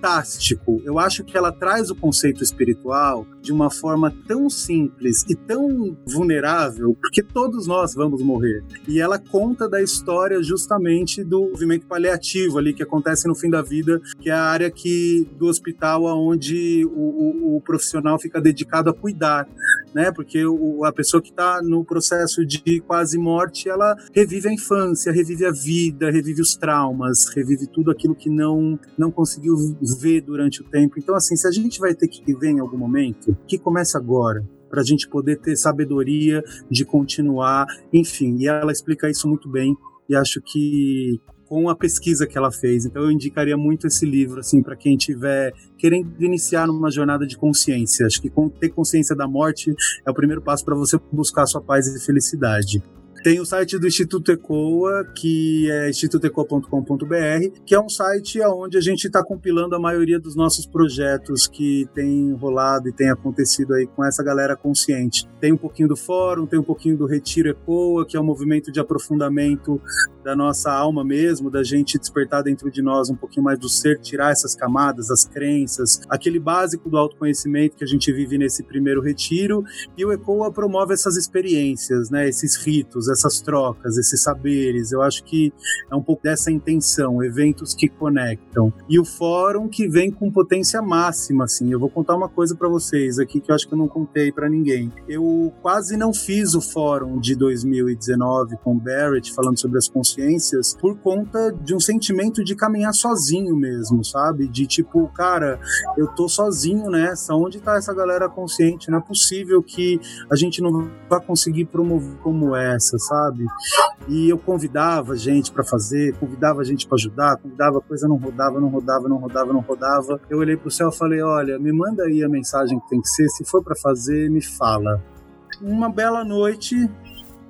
fantástico. Eu acho que ela traz o conceito espiritual de uma forma tão simples e tão vulnerável, porque todos nós vamos morrer. E ela conta da história justamente do movimento paliativo ali que acontece no fim da vida, que é a área que do hospital onde o, o, o profissional fica dedicado a cuidar né? Porque o, a pessoa que está no processo de quase morte, ela revive a infância, revive a vida, revive os traumas, revive tudo aquilo que não não conseguiu ver durante o tempo. Então, assim, se a gente vai ter que viver em algum momento, que começa agora para a gente poder ter sabedoria de continuar, enfim. E ela explica isso muito bem e acho que com a pesquisa que ela fez. Então eu indicaria muito esse livro assim para quem tiver querendo iniciar numa jornada de consciência. Acho que ter consciência da morte é o primeiro passo para você buscar sua paz e felicidade. Tem o site do Instituto Ecoa, que é institutecoa.com.br, que é um site onde a gente está compilando a maioria dos nossos projetos que tem rolado e tem acontecido aí com essa galera consciente. Tem um pouquinho do fórum, tem um pouquinho do Retiro Ecoa, que é um movimento de aprofundamento da nossa alma mesmo, da gente despertar dentro de nós um pouquinho mais do ser, tirar essas camadas, as crenças, aquele básico do autoconhecimento que a gente vive nesse primeiro retiro. E o Ecoa promove essas experiências, né, esses ritos, essas trocas, esses saberes. Eu acho que é um pouco dessa intenção, eventos que conectam. E o fórum que vem com potência máxima, assim. Eu vou contar uma coisa para vocês aqui que eu acho que eu não contei para ninguém. Eu quase não fiz o fórum de 2019 com Barrett falando sobre as consciências por conta de um sentimento de caminhar sozinho mesmo, sabe? De tipo, cara, eu tô sozinho nessa. Onde tá essa galera consciente? Não é possível que a gente não vá conseguir promover como essa, sabe? E eu convidava gente para fazer, convidava gente para ajudar, convidava, coisa não rodava, não rodava, não rodava, não rodava. Eu olhei pro céu e falei: olha, me manda aí a mensagem que tem que ser, se for para fazer, me fala. Uma bela noite,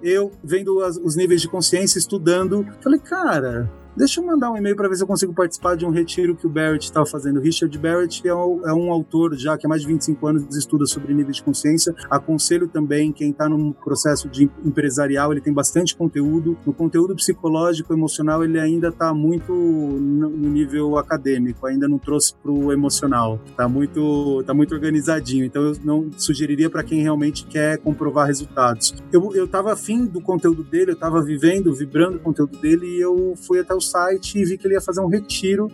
eu vendo as, os níveis de consciência, estudando, falei, cara, Deixa eu mandar um e-mail para ver se eu consigo participar de um retiro que o Barrett estava fazendo. Richard Barrett é um, é um, autor já que há mais de 25 anos estuda sobre níveis de consciência. Aconselho também quem está num processo de empresarial, ele tem bastante conteúdo. No conteúdo psicológico, emocional, ele ainda está muito no nível acadêmico, ainda não trouxe para o emocional. Está muito, tá muito organizadinho. Então eu não sugeriria para quem realmente quer comprovar resultados. Eu estava afim do conteúdo dele, eu estava vivendo, vibrando o conteúdo dele e eu fui até o site e vi que ele ia fazer um retiro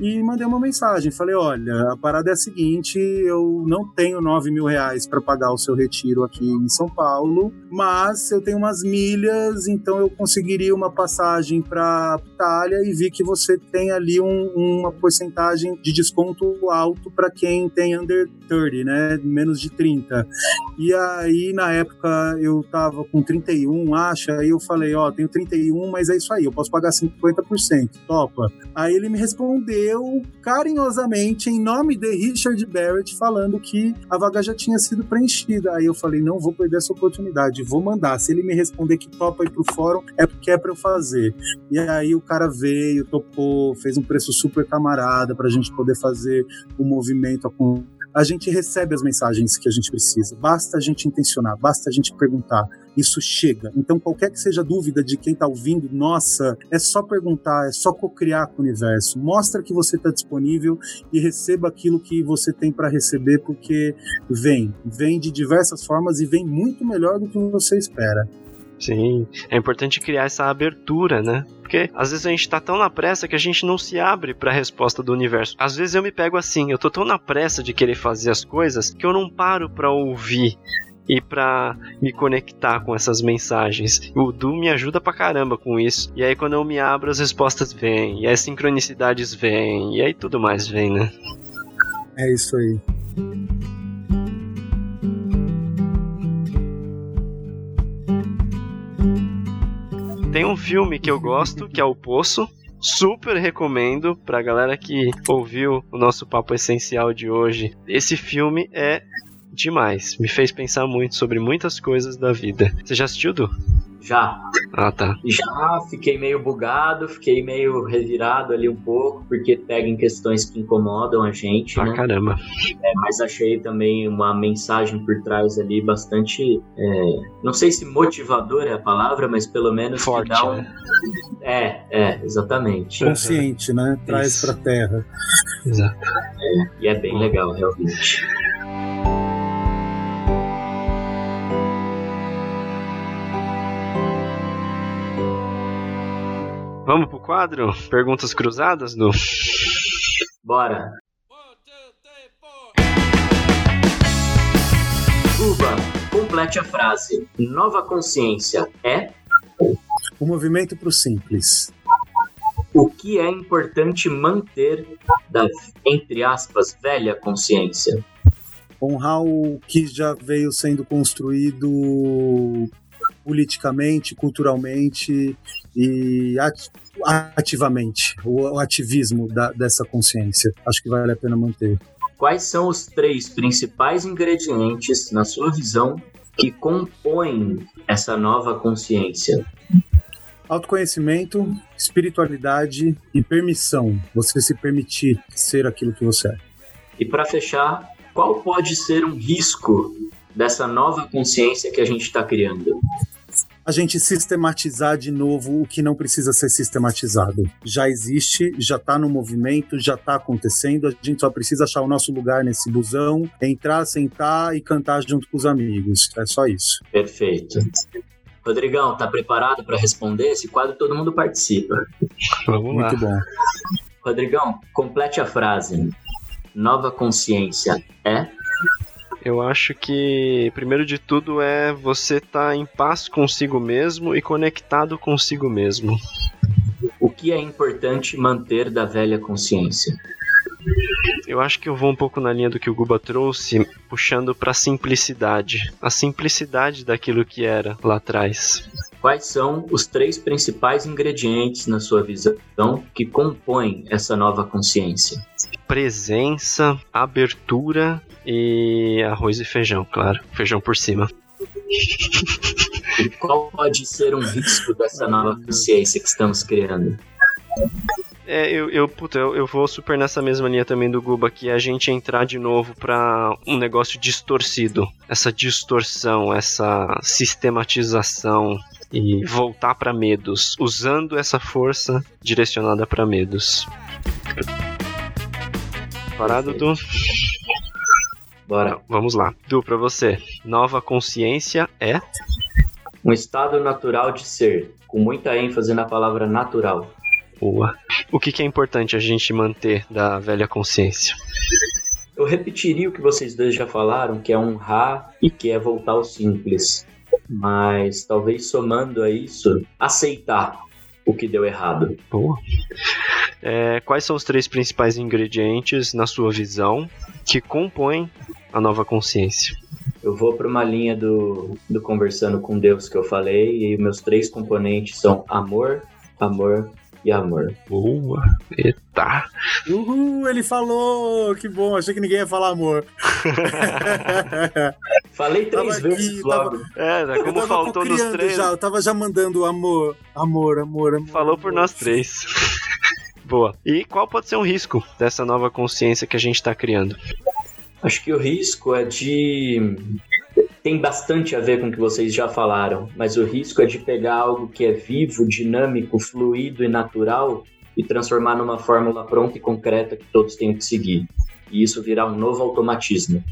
e mandei uma mensagem. Falei: olha, a parada é a seguinte: eu não tenho 9 mil reais para pagar o seu retiro aqui em São Paulo, mas eu tenho umas milhas, então eu conseguiria uma passagem para Itália e vi que você tem ali um, uma porcentagem de desconto alto para quem tem under 30, né? Menos de 30. E aí, na época, eu tava com 31, acha? Aí eu falei: ó, tenho 31, mas é isso aí, eu posso pagar 50%. Topa. Aí ele me respondeu respondeu carinhosamente em nome de Richard Barrett, falando que a vaga já tinha sido preenchida. Aí eu falei: não vou perder essa oportunidade, vou mandar. Se ele me responder que topa ir pro fórum, é porque é para eu fazer. E aí o cara veio, topou, fez um preço super camarada para a gente poder fazer o movimento a gente recebe as mensagens que a gente precisa. Basta a gente intencionar, basta a gente perguntar. Isso chega. Então, qualquer que seja dúvida de quem está ouvindo, nossa, é só perguntar, é só co-criar com o universo. Mostra que você está disponível e receba aquilo que você tem para receber, porque vem. Vem de diversas formas e vem muito melhor do que você espera. Sim, é importante criar essa abertura, né? Porque às vezes a gente tá tão na pressa que a gente não se abre para a resposta do universo. Às vezes eu me pego assim, eu tô tão na pressa de querer fazer as coisas que eu não paro para ouvir e para me conectar com essas mensagens. O Du me ajuda pra caramba com isso. E aí quando eu me abro, as respostas vêm, e as sincronicidades vêm, e aí tudo mais vem, né? É isso aí. Tem um filme que eu gosto, que é O Poço. Super recomendo pra galera que ouviu o nosso papo essencial de hoje. Esse filme é demais. Me fez pensar muito sobre muitas coisas da vida. Você já assistiu, Du? Já. Ah, tá. Já fiquei meio bugado, fiquei meio revirado ali um pouco, porque pega em questões que incomodam a gente. Ah, né? caramba. É, mas achei também uma mensagem por trás ali bastante. É, não sei se motivador é a palavra, mas pelo menos. Forte, dá um... né? É, é, exatamente. Consciente, né? Traz Isso. pra terra. Exato. É, e é bem legal, realmente. Vamos pro quadro? Perguntas cruzadas, Du? Bora. Cuba, complete a frase. Nova consciência é O movimento pro simples. o que é importante manter da, entre aspas, velha consciência. honrar o que já veio sendo construído politicamente, culturalmente e ati- ativamente, o, o ativismo da- dessa consciência. Acho que vale a pena manter. Quais são os três principais ingredientes, na sua visão, que compõem essa nova consciência? Autoconhecimento, espiritualidade e permissão. Você se permitir ser aquilo que você é. E para fechar, qual pode ser um risco dessa nova consciência que a gente está criando? A gente sistematizar de novo o que não precisa ser sistematizado. Já existe, já está no movimento, já está acontecendo, a gente só precisa achar o nosso lugar nesse busão, entrar, sentar e cantar junto com os amigos. É só isso. Perfeito. Rodrigão, tá preparado para responder? Esse quadro todo mundo participa. Vamos lá. Muito bom. Rodrigão, complete a frase. Nova consciência é Eu acho que, primeiro de tudo, é você estar em paz consigo mesmo e conectado consigo mesmo. o que é importante manter da velha consciência. Eu acho que eu vou um pouco na linha do que o Guba trouxe, puxando pra simplicidade. A simplicidade daquilo que era lá atrás. Quais são os três principais ingredientes, na sua visão, que compõem essa nova consciência? Presença, abertura e arroz e feijão, claro. Feijão por cima. E qual pode ser um risco dessa nova consciência que estamos criando? É, eu, eu, puta, eu, eu vou super nessa mesma linha também do Guba, que é a gente entrar de novo pra um negócio distorcido. Essa distorção, essa sistematização e voltar pra medos, usando essa força direcionada pra medos. Parado, Du? Bora. Vamos lá. Du, pra você. Nova consciência é. Um estado natural de ser, com muita ênfase na palavra natural. Boa. O que, que é importante a gente manter da velha consciência? Eu repetiria o que vocês dois já falaram, que é honrar e que é voltar ao simples. Mas talvez somando a isso, aceitar o que deu errado. Boa. É, quais são os três principais ingredientes, na sua visão, que compõem a nova consciência? Eu vou para uma linha do, do conversando com Deus que eu falei, e meus três componentes são amor, amor e amor. Boa. Eita. Uhul, ele falou! Que bom, achei que ninguém ia falar amor. Falei três Tava aqui, vezes logo. É, né, como tava faltou nos três. Já, eu tava já mandando amor, amor, amor, amor. Falou por amor. nós três. Boa. E qual pode ser um risco dessa nova consciência que a gente está criando? Acho que o risco é de. Tem bastante a ver com o que vocês já falaram, mas o risco é de pegar algo que é vivo, dinâmico, fluido e natural e transformar numa fórmula pronta e concreta que todos têm que seguir. E isso virar um novo automatismo.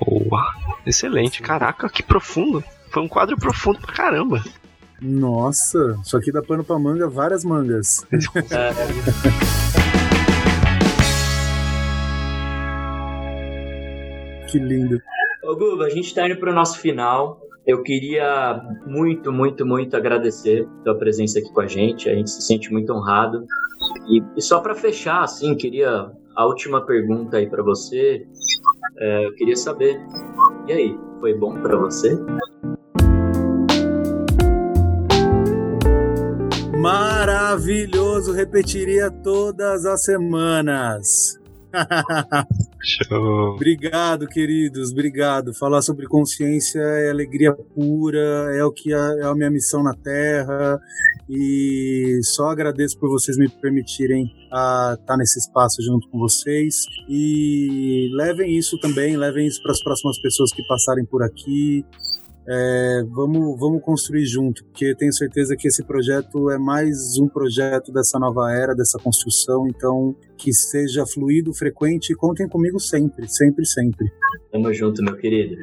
Boa. Excelente. Caraca, que profundo. Foi um quadro profundo pra caramba. Nossa, isso aqui dá pano pra manga, várias mangas. que lindo. Ô Guba, a gente tá indo pro nosso final. Eu queria muito, muito, muito agradecer a tua presença aqui com a gente. A gente se sente muito honrado. E, e só para fechar, assim, queria a última pergunta aí para você. É, eu queria saber, e aí, foi bom para você? Maravilhoso, repetiria todas as semanas. Show. Obrigado, queridos, obrigado. Falar sobre consciência é alegria pura, é o que é, a minha missão na Terra. E só agradeço por vocês me permitirem estar nesse espaço junto com vocês. E levem isso também, levem isso para as próximas pessoas que passarem por aqui. É, vamos, vamos construir junto, porque tenho certeza que esse projeto é mais um projeto dessa nova era, dessa construção. Então, que seja fluido, frequente e contem comigo sempre, sempre, sempre. Tamo junto, meu querido.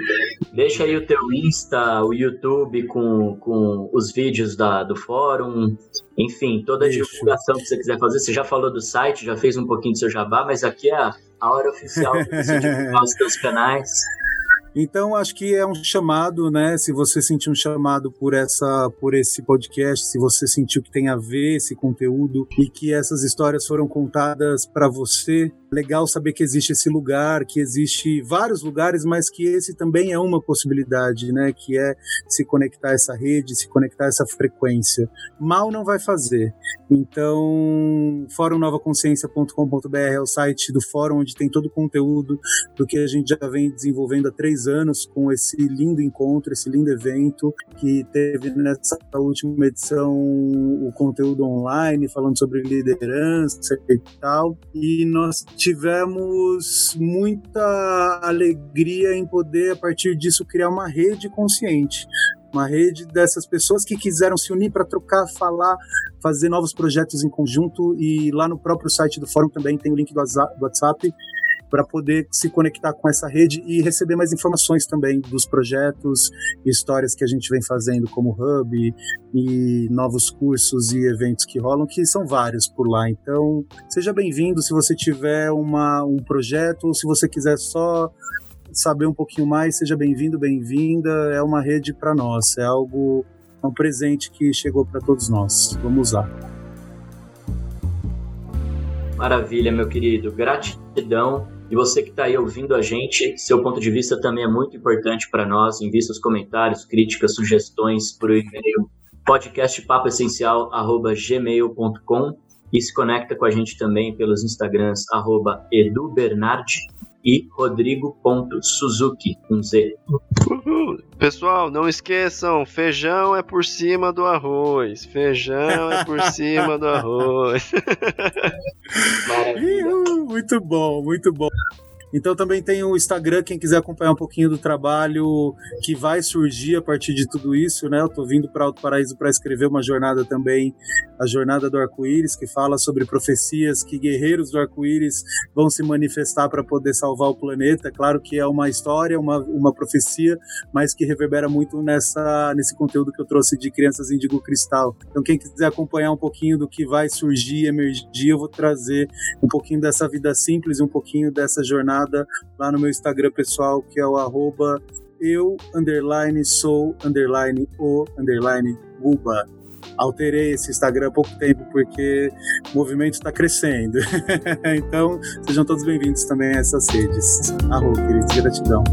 Deixa aí o teu Insta, o YouTube com, com os vídeos da, do fórum. Enfim, toda a Deixo. divulgação que você quiser fazer. Você já falou do site, já fez um pouquinho do seu jabá, mas aqui é a, a hora oficial de você divulgar os teus canais. Então acho que é um chamado, né? Se você sentiu um chamado por essa, por esse podcast, se você sentiu que tem a ver esse conteúdo e que essas histórias foram contadas para você, legal saber que existe esse lugar, que existe vários lugares, mas que esse também é uma possibilidade, né? Que é se conectar a essa rede, se conectar a essa frequência. Mal não vai fazer. Então, fórumnovaconsciência.com.br é o site do fórum onde tem todo o conteúdo do que a gente já vem desenvolvendo há três anos com esse lindo encontro, esse lindo evento que teve nessa última edição o conteúdo online falando sobre liderança e tal. E nós tivemos muita alegria em poder, a partir disso, criar uma rede consciente. Uma rede dessas pessoas que quiseram se unir para trocar, falar, fazer novos projetos em conjunto. E lá no próprio site do fórum também tem o link do WhatsApp para poder se conectar com essa rede e receber mais informações também dos projetos e histórias que a gente vem fazendo como hub e novos cursos e eventos que rolam, que são vários por lá. Então, seja bem-vindo se você tiver uma, um projeto ou se você quiser só saber um pouquinho mais, seja bem-vindo, bem-vinda. É uma rede para nós, é algo, é um presente que chegou para todos nós. Vamos usar. Maravilha, meu querido. Gratidão e você que está aí ouvindo a gente, seu ponto de vista também é muito importante para nós. Envie seus comentários, críticas, sugestões por e-mail podcastpapoessencial@gmail.com e se conecta com a gente também pelos Instagrams arroba edubernardi e rodrigo.suzuki com Z. Pessoal, não esqueçam, feijão é por cima do arroz. Feijão é por cima do arroz. Muito bom, muito bom. Então também tem o Instagram, quem quiser acompanhar um pouquinho do trabalho que vai surgir a partir de tudo isso, né? Eu tô vindo para Alto Paraíso para escrever uma jornada também, a jornada do arco-íris, que fala sobre profecias que guerreiros do arco-íris vão se manifestar para poder salvar o planeta. Claro que é uma história, uma, uma profecia, mas que reverbera muito nessa nesse conteúdo que eu trouxe de crianças índigo cristal. Então quem quiser acompanhar um pouquinho do que vai surgir, emergir, eu vou trazer um pouquinho dessa vida simples, um pouquinho dessa jornada lá no meu Instagram pessoal, que é o arroba eu, underline, sou, underline, o, underline. Alterei esse Instagram há pouco tempo porque o movimento está crescendo. então, sejam todos bem-vindos também a essas redes. Arroba, queridos, gratidão.